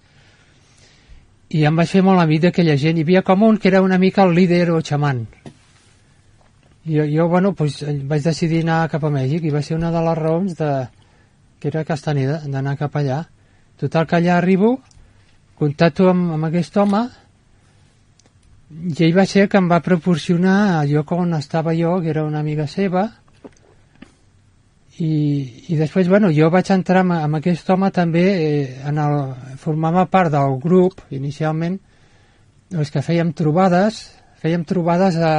I em vaig fer molt amic d'aquella gent. Hi havia com un que era una mica el líder o xaman. I jo, jo bueno, pues, vaig decidir anar cap a Mèxic i va ser una de les raons de, que era Castaneda, d'anar cap allà. Total que allà arribo, contacto amb, amb aquest home, i ell va ser que em va proporcionar el lloc on estava jo, que era una amiga seva, i, i després, bueno, jo vaig entrar amb, amb aquest home també, eh, en el, formava part del grup, inicialment, doncs que fèiem trobades, fèiem trobades a,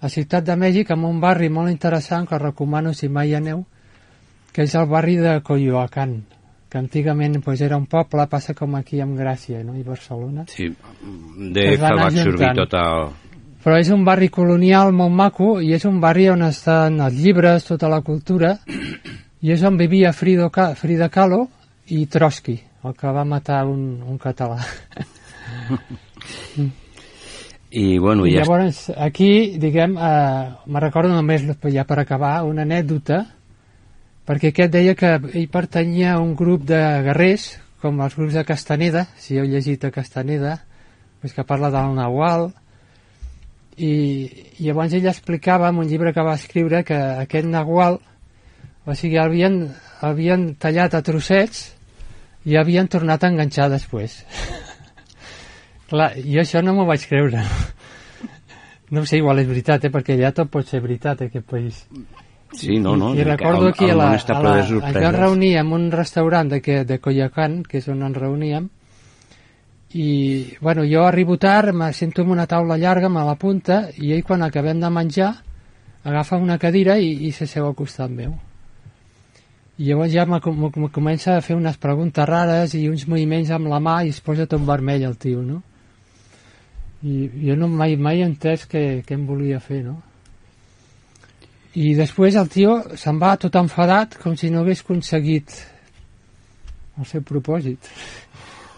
a Ciutat de Mèxic, en un barri molt interessant, que recomano si mai aneu, que és el barri de Coyoacán, que antigament pues, era un poble, passa com aquí amb Gràcia no? i Barcelona. Sí, de que va absorbir tot el... Però és un barri colonial molt maco i és un barri on estan els llibres, tota la cultura, i és on vivia Frido Frida Kahlo i Trotsky, el que va matar un, un català. (laughs) I, bueno, I ja... llavors, aquí, diguem, eh, me recordo només, ja per acabar, una anècdota, perquè aquest deia que ell pertanyia a un grup de guerrers, com els grups de Castaneda, si heu llegit a Castaneda, pues que parla del Nahual, i, i llavors ell explicava en un llibre que va escriure que aquest Nahual, o sigui, l'havien havien tallat a trossets i havien tornat a enganxar després. (laughs) Clar, jo això no m'ho vaig creure. (laughs) No ho sé, igual és veritat, eh? perquè allà tot pot ser veritat, eh, aquest país. Sí, no, no, I, i que recordo el- aquí el a la, a la, ens vam reunir en un restaurant de, que, de Coyoacán, que és on ens reuníem, i, bueno, jo arribo tard, me sento en una taula llarga, me l'apunta, i ell, quan acabem de menjar, agafa una cadira i, i se seu al costat meu. I llavors ja me, com- me comença a fer unes preguntes rares i uns moviments amb la mà i es posa tot vermell el tio, no? I jo no mai, mai he entès què, què em volia fer, no? I després el tio se'n va tot enfadat com si no hagués aconseguit el seu propòsit.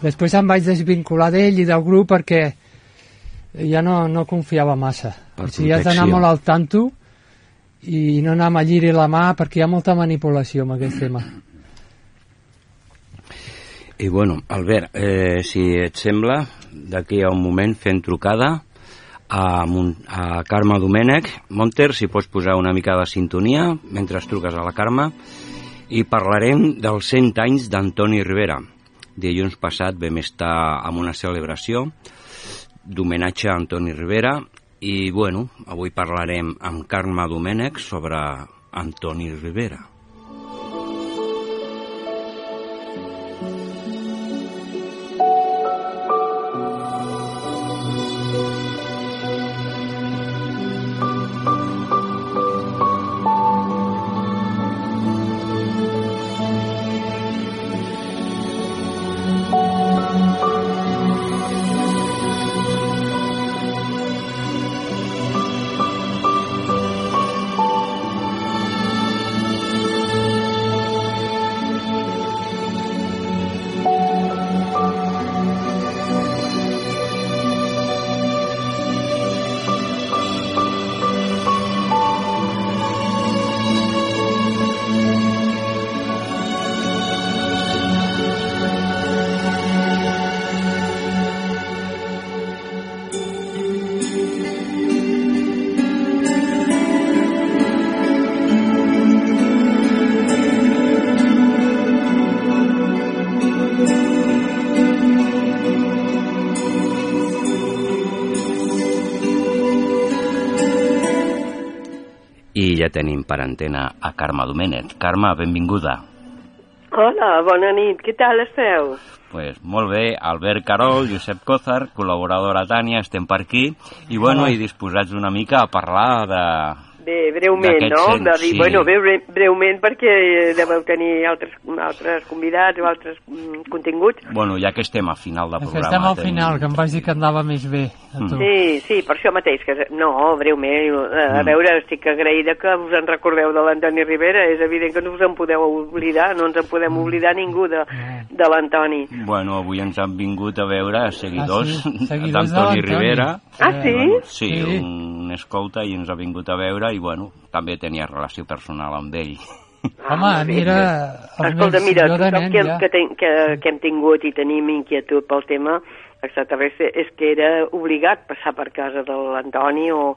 Després em vaig desvincular d'ell i del grup perquè ja no, no confiava massa. Per o sigui, has d'anar molt al tanto i no anar amb el lliri a la mà perquè hi ha molta manipulació amb aquest tema. I bueno, Albert, eh, si et sembla, d'aquí a un moment fent trucada a, a Carme Domènech. Monter, si pots posar una mica de sintonia mentre truques a la Carme. I parlarem dels 100 anys d'Antoni Rivera. Dilluns passat vam estar amb una celebració d'homenatge a Antoni Rivera i, bueno, avui parlarem amb Carme Domènech sobre Antoni Rivera. Ja tenim per antena a Carme Domènech. Carme, benvinguda. Hola, bona nit, què tal esteu? Pues molt bé, Albert Carol, Josep Cózar, col·laboradora Tània, estem per aquí i bueno, i disposats una mica a parlar de... Bé, breument, no? cent, De dir, sí. Bueno, breu, breument perquè deveu tenir altres, altres convidats o altres mm, continguts. Bueno, ja que estem a final de Que programa... estem al tenim- final, que em vas dir que andava més bé. A tu. Sí, sí, per això mateix. Que, no, breument, a, a Mm. veure, estic agraïda que us en recordeu de l'Antoni Rivera. És evident que no us en podeu oblidar, no ens en podem oblidar ningú de, de l'Antoni. Bueno, avui ens han vingut a veure seguidors Ah, sí? (laughs) Seguidors de d'Antoni l'Antoni. Rivera. Ah, sí? Sí, Sí. un escolta i ens ha vingut a veure i, bueno, també tenia relació personal amb ell. (laughs) Home, mira... Escolta, mira, tothom que, ja. que, ten, que, que hem tingut i tenim inquietud pel tema extraterrestre és que era obligat passar per casa de l'Antoni o,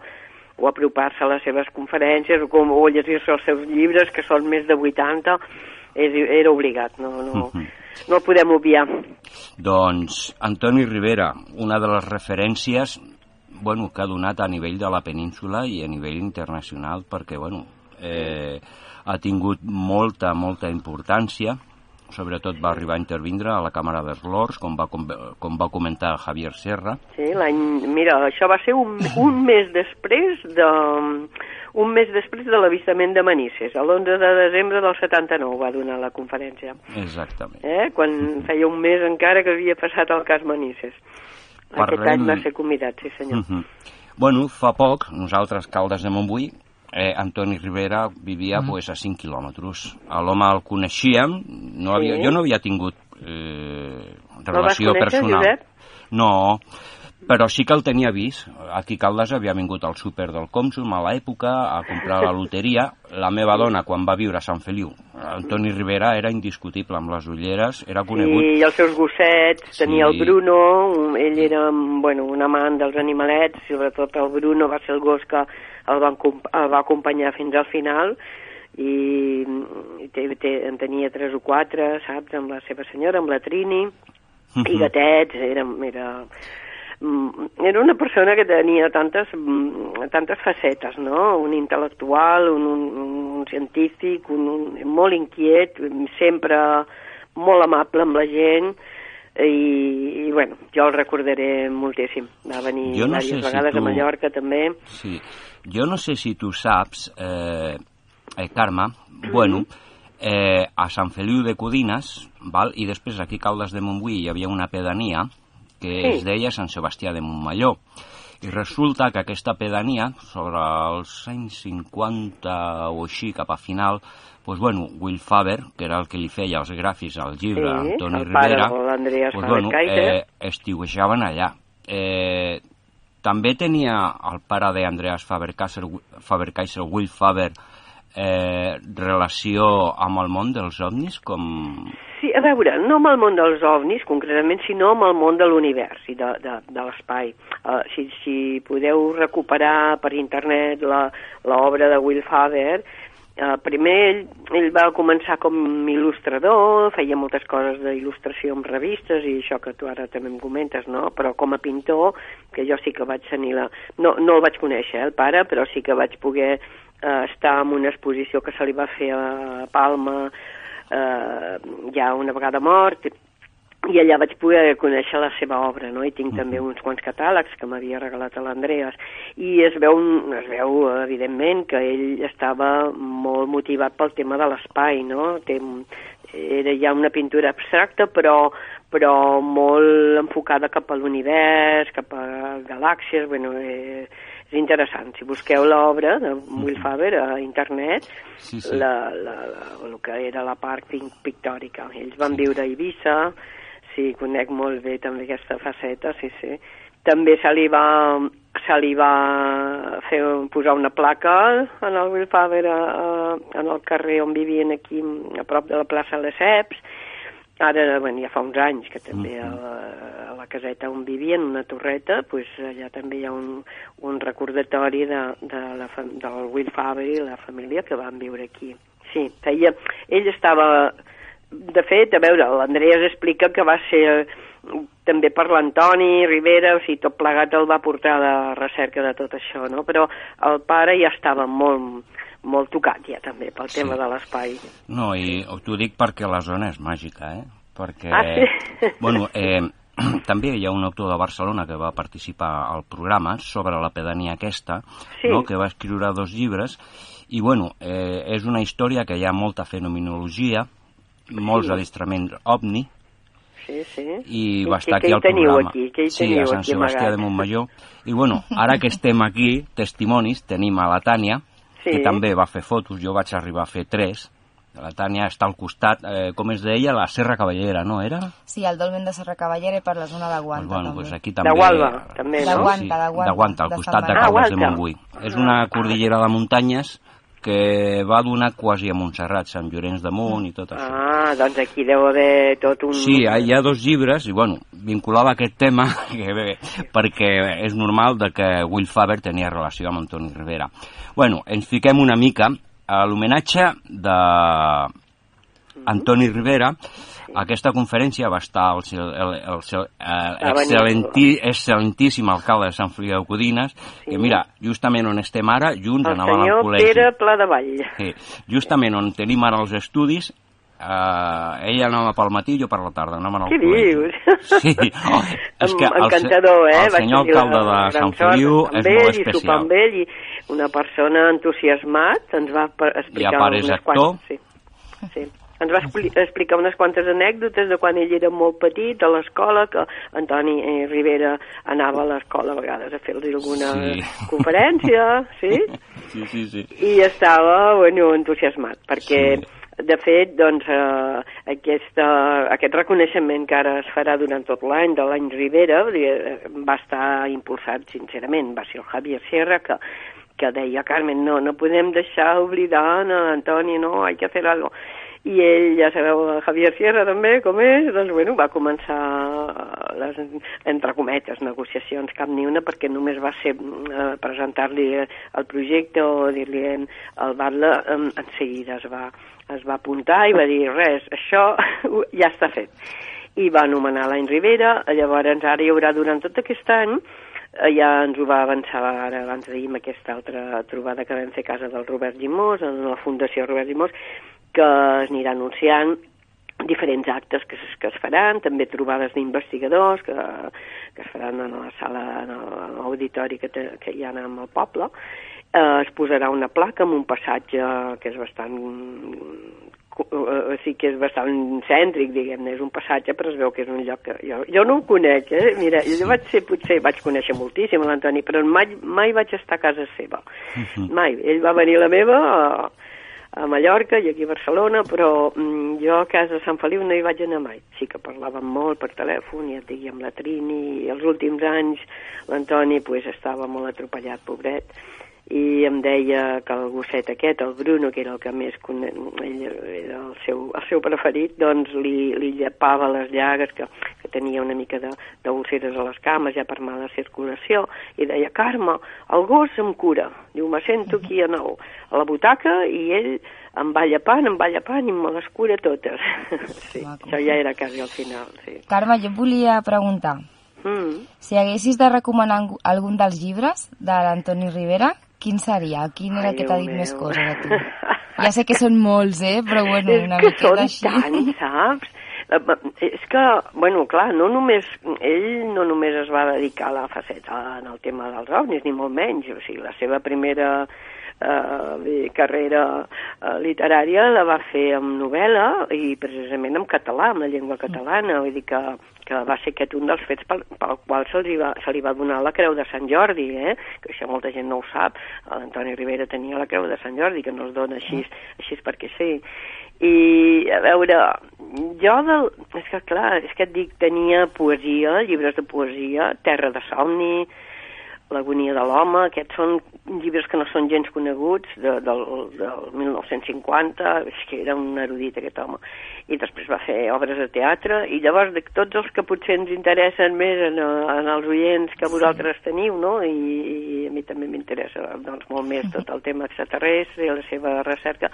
o apropar-se a les seves conferències o, com, o llegir-se els seus llibres, que són més de 80, és, era obligat, no, no, no el podem obviar. Doncs Antoni Rivera, una de les referències bueno, que ha donat a nivell de la península i a nivell internacional perquè bueno, eh, ha tingut molta, molta importància sobretot va arribar a intervindre a la Càmera dels Lords, com va, com, com va comentar Javier Serra. Sí, l'any... Mira, això va ser un, un (laughs) mes després de un mes després de l'avistament de Manises. L'11 de desembre del 79 va donar la conferència. Exactament. eh? quan feia un mes encara que havia passat el cas Manises. Aquest Parlem- any va ser convidat, sí senyor. Mhm. Bueno, fa poc, nosaltres, Caldes de Montbui, eh, Antoni Rivera vivia Mm. pues, a 5 quilòmetres. A L'home el coneixíem, no havia, Sí. jo no havia tingut eh, relació conèixer, personal. Josep? No, però sí que el tenia vist. Aquí Caldes havia vingut al súper del Consum a l'època a comprar la loteria. La meva dona, quan va viure a Sant Feliu, Antoni Rivera era indiscutible amb les ulleres, era conegut. I els seus gossets, tenia Sí. el Bruno, un- ell era bueno, un amant dels animalets, sobretot el Bruno va ser el gos que el va, el va acompanyar fins al final i, i té, té, en tenia tres o quatre, saps, amb la seva senyora, amb la Trini, i Mhm. gatets, era, era, era una persona que tenia tantes, mm, tantes facetes, no? Un intel·lectual, un, un, un científic, un, un, molt inquiet, sempre molt amable amb la gent, i, i bueno, jo el recordaré moltíssim. Va venir Jo no diverses sé si vegades tu- a Mallorca també. Sí. Jo no sé si tu saps, eh, eh, Carme, bueno, eh, a Sant Feliu de Codines, val? i després aquí a Caldes de Montbui hi havia una pedania que Sí. es deia Sant Sebastià de Montmalló. I resulta que aquesta pedania, sobre els anys 50 o així, cap a final, doncs, bueno, Will Faber, que era el que li feia els gràfics al llibre, Sí, Antoni Rivera, doncs, bueno, eh, estiuejaven allà. Eh, també tenia el pare d'Andreas Faber-Kaiser, Faber-Kaiser, Will Faber, eh, relació amb el món dels ovnis, com... Sí, a veure, no amb el món dels ovnis, concretament, sinó amb el món de l'univers i de, de, de l'espai. Uh, si, si podeu recuperar per internet l'obra de Will Faber, uh, primer ell, ell va començar com il·lustrador, feia moltes coses d'il·lustració en revistes i això que tu ara també em comentes, no? Però com a pintor, que jo sí que vaig tenir la... No, no el vaig conèixer, eh, el pare, però sí que vaig poder eh, estar en una exposició que se li va fer a Palma eh, ja una vegada mort i allà vaig poder conèixer la seva obra, no? I tinc també uns quants catàlegs que m'havia regalat a l'Andreas. I es veu, es veu, evidentment, que ell estava molt motivat pel tema de l'espai, no? Té, era ja una pintura abstracta, però, però molt enfocada cap a l'univers, cap a galàxies, bueno, eh, és interessant. Si busqueu l'obra de Will Faber a internet, Sí, sí. la, la, la, el que era la part pic- pictòrica. Ells van viure a Eivissa, sí, conec molt bé també aquesta faceta, sí, sí. També se li va, se li va fer, posar una placa en el Will Faber a, a, en el carrer on vivien aquí, a prop de la plaça Lesseps, Ara, bueno, ja fa uns anys que també a la, a la caseta on vivien, una torreta, pues, allà també hi ha un, un recordatori de, de la, del Will Faber i la família que van viure aquí. Sí, feia... Ell estava... De fet, a veure, l'Andreas explica que va ser també per l'Antoni Rivera, o sigui, tot plegat el va portar a la recerca de tot això, no? Però el pare ja estava molt, molt tocat ja també pel Sí. tema de l'espai. No, i t'ho dic perquè la zona és màgica, eh? Perquè, Ah, sí? (laughs) bueno, eh, (clears throat) també hi ha un autor de Barcelona que va participar al programa sobre la pedania aquesta, Sí. no? que va escriure dos llibres, i bueno, eh, és una història que hi ha molta fenomenologia, molts Sí. adestraments ovni, Sí, sí. i va estar aquí al programa. aquí? Hi sí, a Sant Sebastià amagat? de Montmajor. I bueno, ara que estem aquí, testimonis, tenim a la Tània, Sí. que també va fer fotos, jo vaig arribar a fer tres. La Tània està al costat, eh, com es deia, la Serra Cavallera, no era? Sí, el dolmen de Serra Cavallera i per la zona de Guanta, Pues bueno, també. pues aquí també... De Gualba, també, De no? Guanta, sí, de Guanta, de Guanta, al de costat de. Ah, Caldes de Guanta. Montbui. És una cordillera de muntanyes que va donar quasi a Montserrat, Sant Llorenç de Munt i tot això. Ah, doncs aquí deu haver tot un... Sí, hi ha dos llibres, i bueno, vinculava aquest tema, (laughs) que bé, perquè és normal de que Will Faber tenia relació amb Antoni Rivera. Bueno, ens fiquem una mica a l'homenatge de Antoni Rivera. Aquesta conferència va estar el, el, el, seu- el Va venir. excel·lenti, excel·lentíssim alcalde de Sant Feliu de Codines, que mira, justament on estem ara, junts El al senyor col·legi. Pere Pla de Vall. Sí, justament on tenim ara els estudis, eh, ella anava pel matí i jo per la tarda, anàvem al Què dius? Sí, oh, (laughs) és que el, Encantador, eh? el senyor alcalde de Sant Feliu és amb molt ell I especial. amb ell i una persona entusiasmat ens va explicar I a part és actor. Sí, sí. Ens va expli explicar unes quantes anècdotes de quan ell era molt petit, a l'escola, que Antoni eh, Rivera anava a l'escola a vegades a fer-los alguna Sí. conferència, sí? (laughs) Sí, sí, sí. i estava bueno, entusiasmat perquè Sí. de fet doncs, eh, aquesta, aquest reconeixement que ara es farà durant tot l'any de l'any Rivera eh, va estar impulsat sincerament va ser el Javier Sierra que, que deia Carmen, no, no podem deixar oblidar a Antoni, no, hay que hacer algo i ell, ja sabeu, Javier Sierra també, com és, doncs, bueno, va començar les, entre cometes, negociacions, cap ni una, perquè només va ser eh, presentar-li el projecte o dir-li al Batlle, eh, en seguida es va, es va apuntar i va dir, res, això (laughs) ja està fet. I va anomenar l'any Rivera, llavors ara hi haurà durant tot aquest any eh, ja ens ho va avançar ara abans d'ahir amb aquesta altra trobada que vam fer a casa del Robert Llimós, en la Fundació Robert Llimós, que es anirà anunciant diferents actes que es, que es faran, també trobades d'investigadors que, que es faran en la sala, en en l'auditori que, te, que hi ha amb el poble, eh, es posarà una placa amb un passatge que és bastant eh, sigui que és bastant cèntric, diguem-ne, és un passatge, però es veu que és un lloc que... Jo, jo no ho conec, eh? Mira, jo vaig ser, potser vaig conèixer moltíssim l'Antoni, però mai, mai vaig estar a casa seva. Mai. Ell va venir a la meva a, a Mallorca i aquí a Barcelona, però mm, jo a casa de Sant Feliu no hi vaig anar mai. Sí que parlàvem molt per telèfon, ja et dic, amb la Trini, i els últims anys l'Antoni pues, estava molt atropellat, pobret, i em deia que el gosset aquest, el Bruno, que era el que més cone... ell era el seu, el seu preferit, doncs li, li llepava les llagues, que, que tenia una mica de- d'úlceres a les cames, ja per mala circulació, i deia, Carme, el gos em cura. Diu, me sento aquí en el, a la butaca i ell em va llepant, em va llepant i me les cura totes. (laughs) sí, això ja era quasi al final, sí. Carme, jo volia preguntar, Mm. si haguessis de recomanar algun dels llibres de l'Antoni Rivera, quin seria? Quin era Ai, que t'ha dit més meu. coses a tu? (laughs) Ja sé que són molts, eh? Però bueno, és una que miqueta són així. tants, saps? És que, bueno, clar, no només, ell no només es va dedicar a la faceta en el tema dels ovnis, ni molt menys, o sigui, la seva primera eh, carrera eh, literària la va fer amb novel·la i precisament en català, amb la llengua catalana, vull dir que, que va ser aquest un dels fets pel, pel qual se li, va, se li va donar la Creu de Sant Jordi, eh? que això molta gent no ho sap, l'Antoni Rivera tenia la Creu de Sant Jordi, que no es dona així, així perquè sí. I, a veure, jo del... És que, clar, és que et dic, tenia poesia, llibres de poesia, Terra de somni, L'agonia de l'home, aquests són llibres que no són gens coneguts, de, del, del 1950, és que era un erudit aquest home. I després va fer obres de teatre, i llavors de tots els que potser ens interessen més en, en els oients que vosaltres teniu, no? I, i a mi també m'interessa doncs, molt més tot el tema extraterrestre i la seva recerca,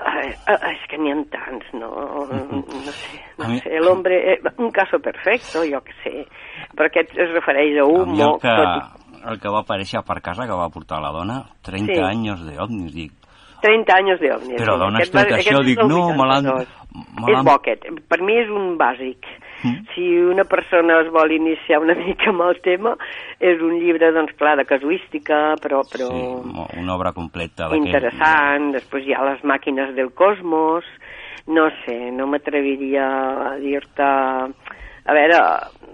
Ah, és que n'hi ha tants, no? No sé, A no mi- sé. L'hombre, eh, un caso perfecto, jo que sé. Però aquest es refereix a A un mi el que, tot- el que va aparèixer per casa, que va portar la dona, 30 Sí. anys de ovnis, dic. 30 anys de ovnis. Però dona explicació, dic, no, me l'han... 82. me És bo aquest. Per mi és un bàsic. Si una persona es vol iniciar una (laughs) mica amb el tema, és un llibre, doncs clar, de casuística, però, però mo- Una obra completa interessant. Després hi ha les màquines del cosmos. No sé, no m'atreviria a dir-te... A veure,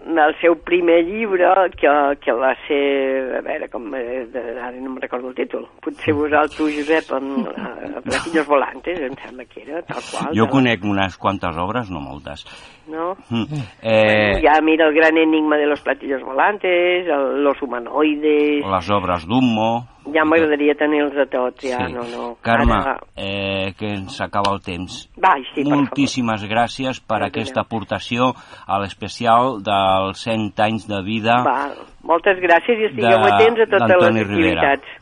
el seu primer llibre, que, que va ser... A veure, com... eh, Ara no em recordo el títol. Potser vosaltres, Josep, amb eh, Platillos Volantes, em sembla que era, tal qual. Jo conec unes quantes obres, no moltes. No? Mm. Eh, Ja mira el gran enigma de los platillos volantes, el, los humanoides... les obres d'Hummo... Ja m'agradaria tenir-los a tots, ja, Sí. no, no. Carme, Ara... eh, que ens acaba el temps. Vai, sí, per favor. Moltíssimes gràcies per Perdoneu. aquesta aportació a l'especial dels 100 anys de vida Va, moltes gràcies i estigueu de- atents a totes les Rivera. activitats.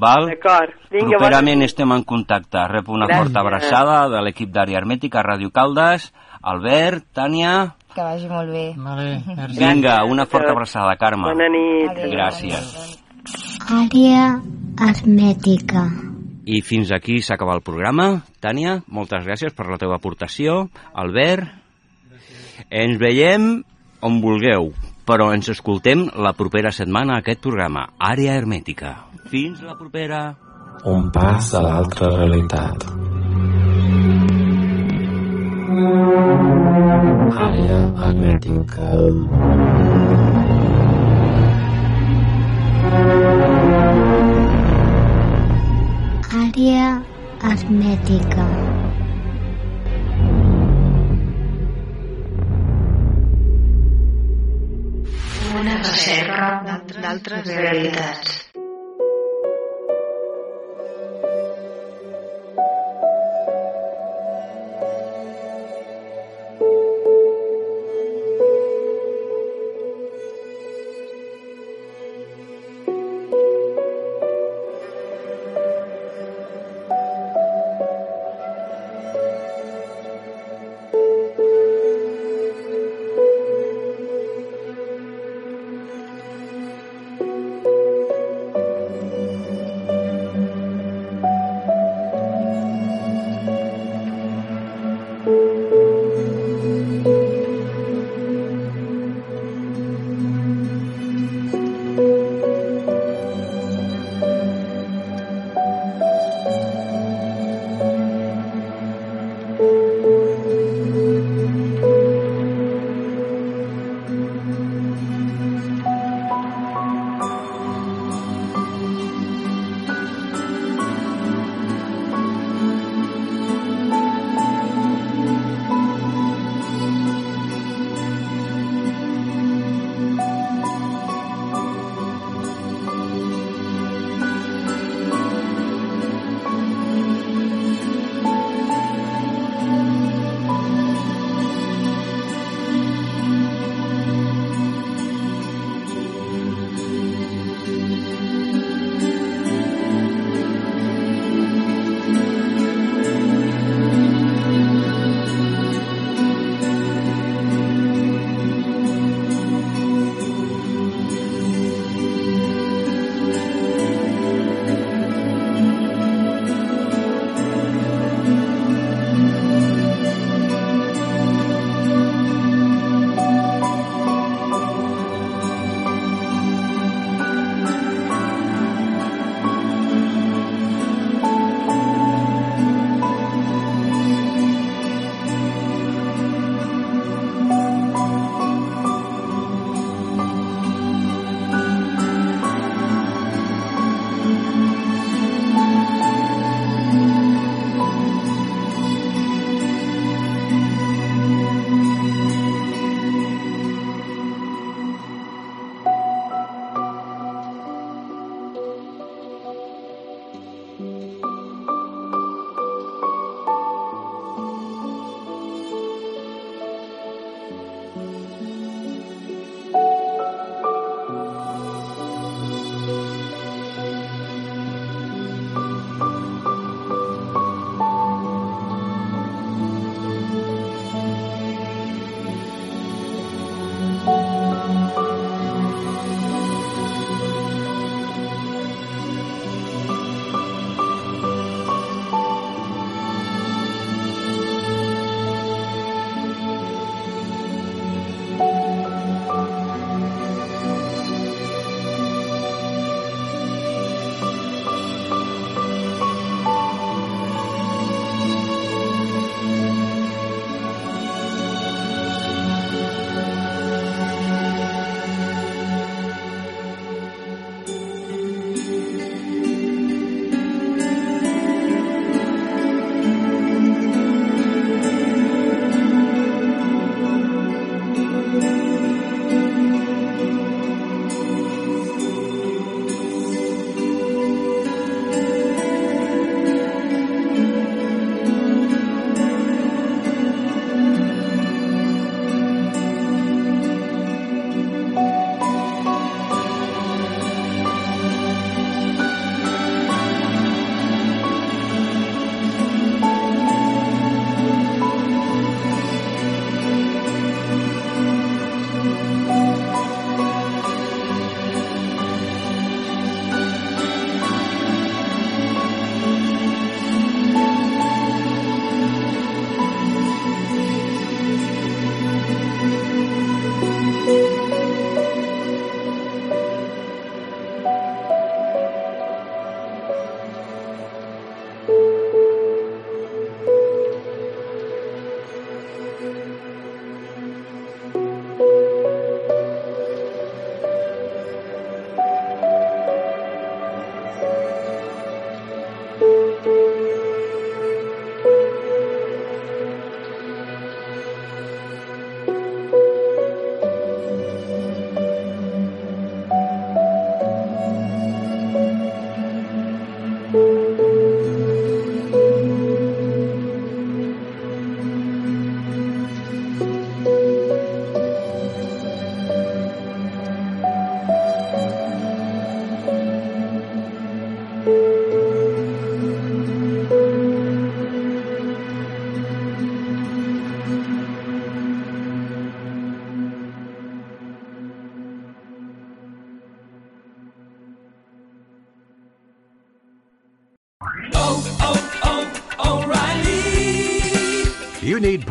Val? D'acord. Vinga, Properament bona- estem en contacte. Rep una Gràcies. forta abraçada de l'equip d'Àrea Hermètica, Ràdio Caldes, Albert, Tània... Que vagi molt bé. Vale, Vinga, una forta abraçada, Carme. Bona nit. Gràcies. Àrea hermètica. I fins aquí s'acaba el programa. Tània, moltes gràcies per la teva aportació. Albert, ens veiem on vulgueu, però ens escoltem la propera setmana a aquest programa, Àrea Hermètica. Fins la propera. Un pas a l'altra realitat. Àrea hermètica. Àrea hermètica. Una recerca d'altres realitats.